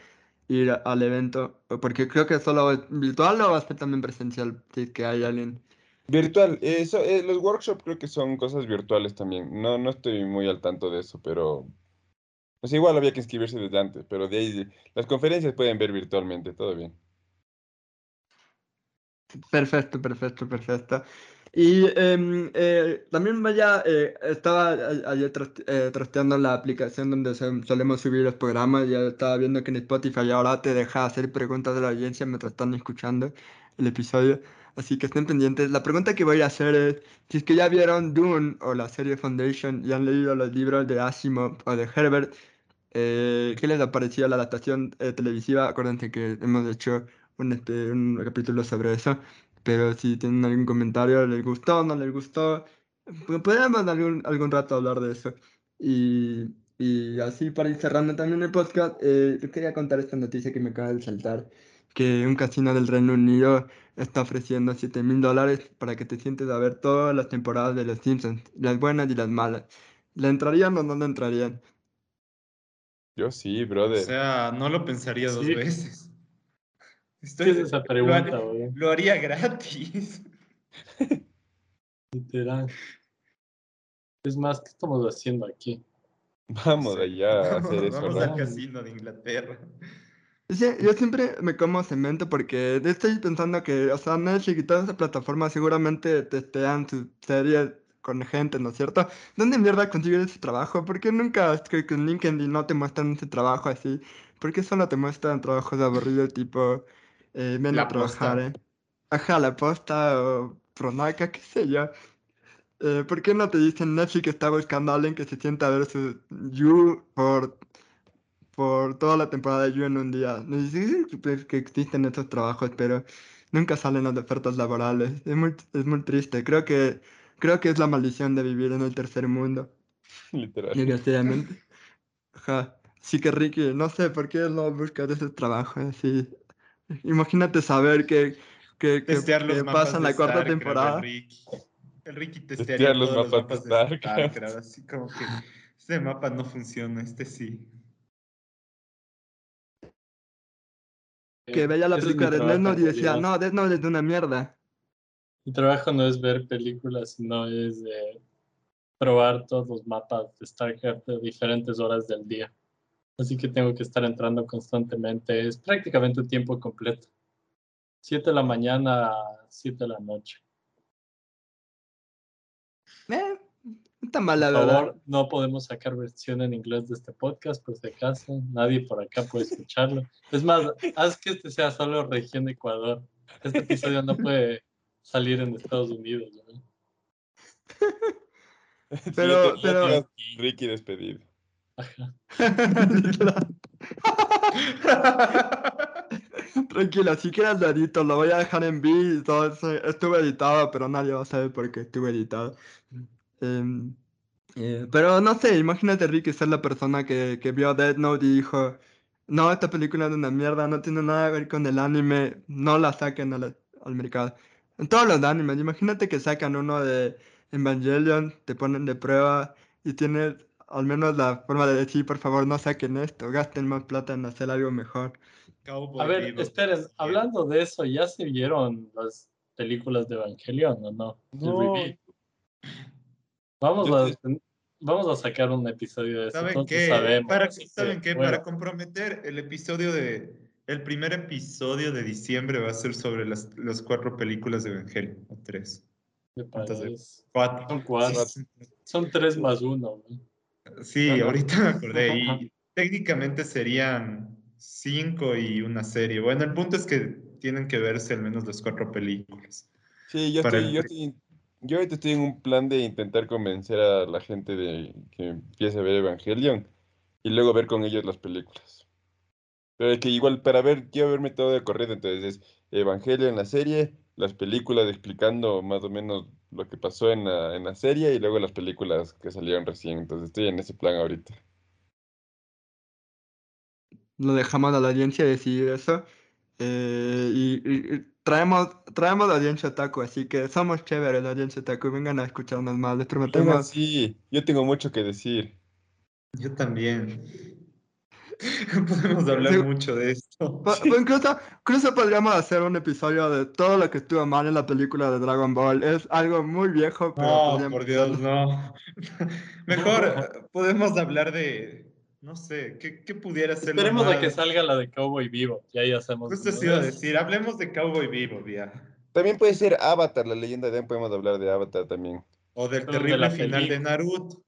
ir al evento. Porque creo que solo virtual o va a ser también presencial, si es que hay alguien. Virtual, eso, eh, los workshops creo que son cosas virtuales también. No, no estoy muy al tanto de eso, pero pues igual había que inscribirse desde antes, pero de ahí las conferencias pueden ver virtualmente, todo bien. Perfecto, perfecto, perfecto. Y em, eh, también vaya, eh, estaba ayer eh, trasteando la aplicación donde solemos subir los programas, ya estaba viendo que en Spotify ahora te deja hacer preguntas de la audiencia mientras están escuchando el episodio, así que estén pendientes. La pregunta que voy a hacer es, si es que ya vieron Dune o la serie Foundation y han leído los libros de Asimov o de Herbert, ¿qué les ha parecido la adaptación televisiva? Acuérdense que hemos hecho un, este, un capítulo sobre eso. Pero si tienen algún comentario, les gustó, no les gustó, podríamos algún, algún rato hablar de eso. Y, y así para ir cerrando también el podcast, eh, yo quería contar esta noticia que me acaba de saltar, que un casino del Reino Unido está ofreciendo 7 mil dólares para que te sientes a ver todas las temporadas de Los Simpsons, las buenas y las malas. ¿Le entrarían o no le entrarían? Yo sí, brother. O sea, no lo pensaría dos veces. <laughs> Estoy, ¿Qué esa <laughs> pregunta, lo, lo haría gratis. Literal. Es más, ¿qué estamos haciendo aquí? Vamos allá a hacer <laughs> eso. Vamos al casino de Inglaterra. Sí, yo siempre me como cemento porque estoy pensando que, o sea, Netflix y todas esas plataformas seguramente testean sus series con gente, ¿no es cierto? ¿Dónde mierda consigues ese trabajo? ¿Por qué nunca es que en LinkedIn no te muestran ese trabajo así? ¿Por qué solo te muestran trabajos aburridos tipo eh, ven a trabajar, ¿eh? Ajá, la posta o Pronaca, qué sé yo. Eh, ¿por qué no te dicen Netflix está buscando a alguien que se sienta a ver su You por, por toda la temporada de You en un día? No sé pues, que existen estos trabajos, pero nunca salen las ofertas laborales. Es muy, es muy triste. Creo que, creo que es la maldición de vivir en el tercer mundo. <laughs> Literal. Desgraciadamente. Ajá. Sí que Ricky, no sé por qué no buscas esos trabajos así. Imagínate saber que, que, que, pasa en la cuarta temporada. El Ricky, el Ricky testearía los, todos mapas, los mapas de Starcraft. Así como que este mapa no funciona, este sí. Que veía la película de Death Note y decía, no, Death Note es de una mierda. Mi trabajo no es ver películas, sino es de probar todos los mapas de StarCraft de diferentes horas del día así que tengo que estar entrando constantemente. Es prácticamente un tiempo completo. 7 de la mañana a 7 de la noche. Eh, está mal, la por favor, no podemos sacar versión en inglés de este podcast, por si acaso. Nadie por acá puede escucharlo. Es más, haz que este sea solo región de Ecuador. Este episodio no puede salir en Estados Unidos. <laughs> pero, pero... Ricky despedido. <laughs> Tranquila, si quieres lo edito, lo voy a dejar en B todo Estuve editado, pero nadie va a saber por qué estuve editado. Em, eh, pero no sé, imagínate Ricky ser la persona que, que vio Dead Note y dijo, no, esta película es una mierda, no tiene nada que ver con el anime, no la saquen al, al mercado. En todos los animes, imagínate que sacan uno de Evangelion, te ponen de prueba y tienes al menos la forma de decir, por favor, no saquen esto, gasten más plata en hacer algo mejor. a ver, esperen, hablando de eso, ¿ya se vieron las películas de Evangelion o no? no. Vamos a, vamos a sacar un episodio de eso. ¿Saben qué? para, ¿saben qué? Para comprometer el episodio de... El primer episodio de diciembre va a ser sobre las, las cuatro películas de Evangelion, o tres. Cuatro. Son cuatro. Son tres más uno. ¿no? Sí, ahorita me acordé. Y técnicamente serían cinco y una serie. Bueno, el punto es que tienen que verse al menos las cuatro películas. Sí, yo, estoy, yo, estoy, yo ahorita estoy en un plan de intentar convencer a la gente de que empiece a ver Evangelion y luego ver con ellos las películas. Pero que igual para ver, quiero verme todo de corrido, entonces es Evangelion la serie, las películas explicando más o menos lo que pasó en la, en la serie y luego las películas que salieron recién. Entonces estoy en ese plan ahorita. lo dejamos a la audiencia decidir eso. Eh, y, traemos, traemos la audiencia taco, así que somos chéveres la audiencia taco. Vengan a escucharnos más, les prometemos. Sí, yo tengo mucho que decir. Yo también. <laughs> Podemos hablar mucho de esto. incluso, incluso, podríamos hacer un episodio de todo lo que estuvo mal en la película de Dragon Ball. Es algo muy viejo, pero. No, por Dios, no. <laughs> Mejor <laughs> podemos hablar de. No sé, ¿qué, qué pudiera ser? Esperemos a que salga la de Cowboy Vivo. Y ahí hacemos. Justo se iba a decir, hablemos de Cowboy Vivo, ya. También puede ser Avatar, la leyenda de podemos hablar de Avatar también. O del terrible final de Naruto.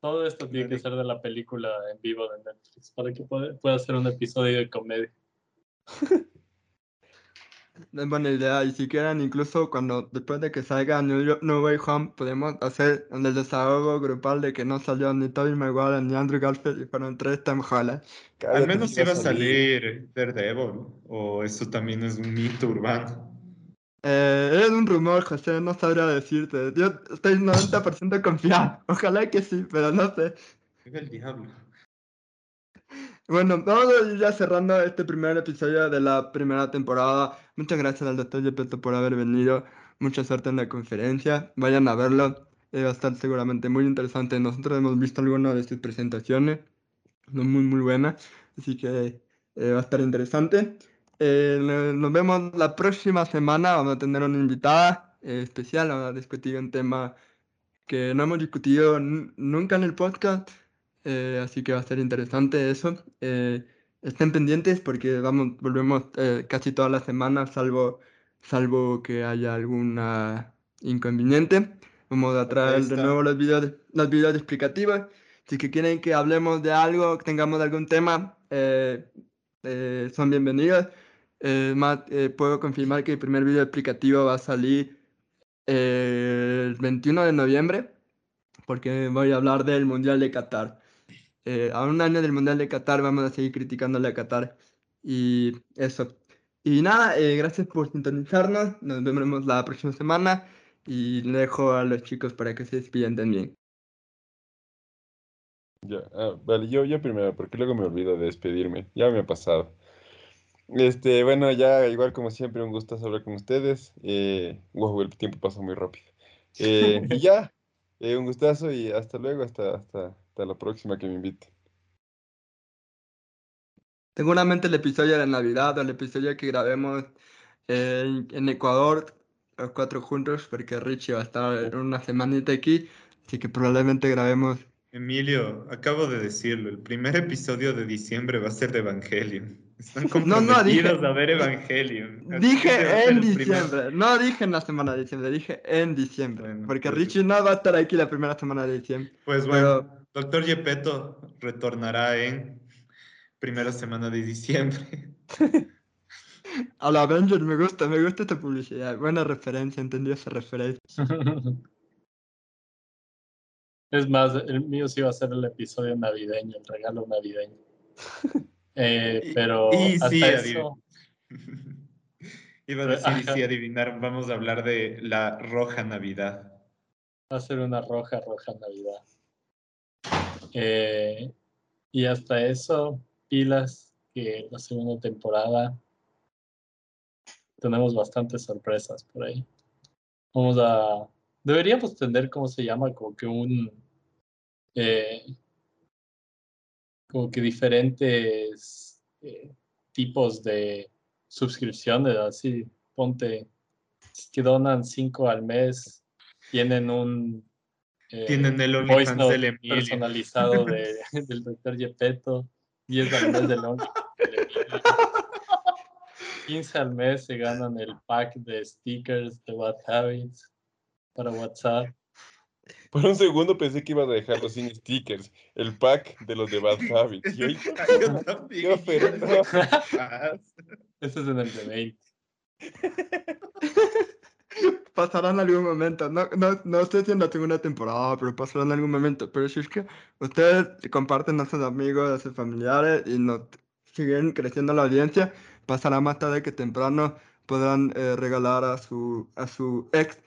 Todo esto tiene que ser de la película en vivo de Netflix para que pueda, ser un episodio de comedia. <laughs> Es buena idea, y si quieren, incluso cuando después de que salga New, Way Home, podemos hacer el desahogo grupal de que no salió ni Tobey Maguire ni Andrew Garfield y fueron tres Tom Holland. Al menos iba a salir Daredevil, o eso también es un mito urbano. Eh, es un rumor, José, no sabría decirte. Yo estoy 90% confiado. Ojalá que sí, pero no sé. Es el diablo. Bueno, vamos a ir ya cerrando este primer episodio de la primera temporada. Muchas gracias al doctor Yepeto por haber venido. Mucha suerte en la conferencia. Vayan a verlo. Eh, va a estar seguramente muy interesante. Nosotros hemos visto algunas de sus presentaciones. Son muy, muy buenas. Así que eh, va a estar interesante. Eh, nos vemos la próxima semana. Vamos a tener una invitada eh, especial. Vamos a discutir un tema que no hemos discutido nunca en el podcast. Eh, así que va a ser interesante eso. estén pendientes porque vamos, volvemos casi todas las semanas, salvo, salvo que haya alguna inconveniente. Vamos a traer de nuevo los videos, los videos explicativos. Si que quieren que hablemos de algo, que tengamos algún tema, son bienvenidos. Eh, Matt, eh, puedo confirmar que el primer video explicativo va a salir eh, el 21 de noviembre, porque voy a hablar del Mundial de Qatar. A un año del Mundial de Qatar vamos a seguir criticándole a Qatar. Y eso. Y nada, gracias por sintonizarnos. Nos vemos la próxima semana. Y le dejo a los chicos para que se despidan también. Ya, ah, vale, yo, yo primero, porque luego me olvido de despedirme. Ya me ha pasado. Este, bueno, ya igual como siempre, un gusto hablar con ustedes. Eh, wow, el tiempo pasa muy rápido. Eh, y ya, eh, un gustazo y hasta luego, hasta, hasta, hasta la próxima que me invite. Seguramente el episodio de Navidad o el episodio que grabemos en Ecuador, los cuatro juntos, porque Richie va a estar una semanita aquí, así que probablemente grabemos. Emilio, acabo de decirlo, el primer episodio de diciembre va a ser de Evangelion. <laughs> Están no, no, dije, a ver Evangelion. Dije en diciembre, no dije en la semana de diciembre, dije en diciembre. porque pues Richie no va a estar aquí la primera semana de diciembre. Pues bueno, Doctor Yepeto retornará en primera semana de diciembre. <laughs> A la Avengers me gusta, me gusta esta publicidad. Buena referencia, entendí esa referencia. <laughs> Es más, el mío sí va a ser el episodio navideño, el regalo navideño. <laughs> Eh, pero y, hasta sí, eso... Iba a decir, sí, adivinar, vamos a hablar de la roja Navidad. Va a ser una roja, roja Navidad. Eh, y hasta eso, pilas, que la segunda temporada tenemos bastantes sorpresas por ahí. Vamos a... Deberíamos tener, ¿cómo se llama? Como que un... Eh, como que diferentes eh, tipos de suscripciones, así, ponte, que donan cinco al mes, tienen un eh, tienen el voice note personalizado de, <laughs> del doctor Yepeto, 10 al mes del 15 al mes se ganan el pack de stickers de Bad Habits para WhatsApp. Por un segundo pensé que ibas a dejarlo sin stickers. El pack de los de Bad Habits. <laughs> Yo, yo <laughs> Eso es en el de 20. <laughs> Pasará en algún momento. No, no, no estoy en la segunda temporada, pero pasará en algún momento. Pero si es que ustedes comparten a sus amigos, a sus familiares y siguen creciendo la audiencia, pasará más tarde que temprano podrán eh, regalar a su, a su ex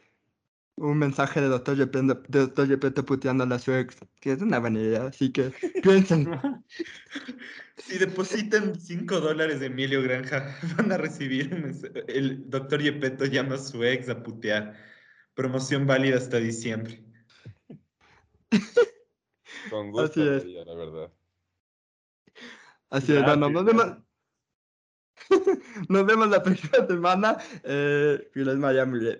un mensaje de Doctor Yepeto, de Doctor Yepeto puteando a la su ex, que es una vanidad, así que <laughs> piensen. Si depositan 5 dólares de Emilio Granja, <laughs> van a recibir el doctor Yepeto llama a su ex a putear. Promoción válida hasta diciembre. <laughs> Con gusto, la verdad. Así es, bueno, nos vemos. nos vemos la próxima semana. Eh, Miami.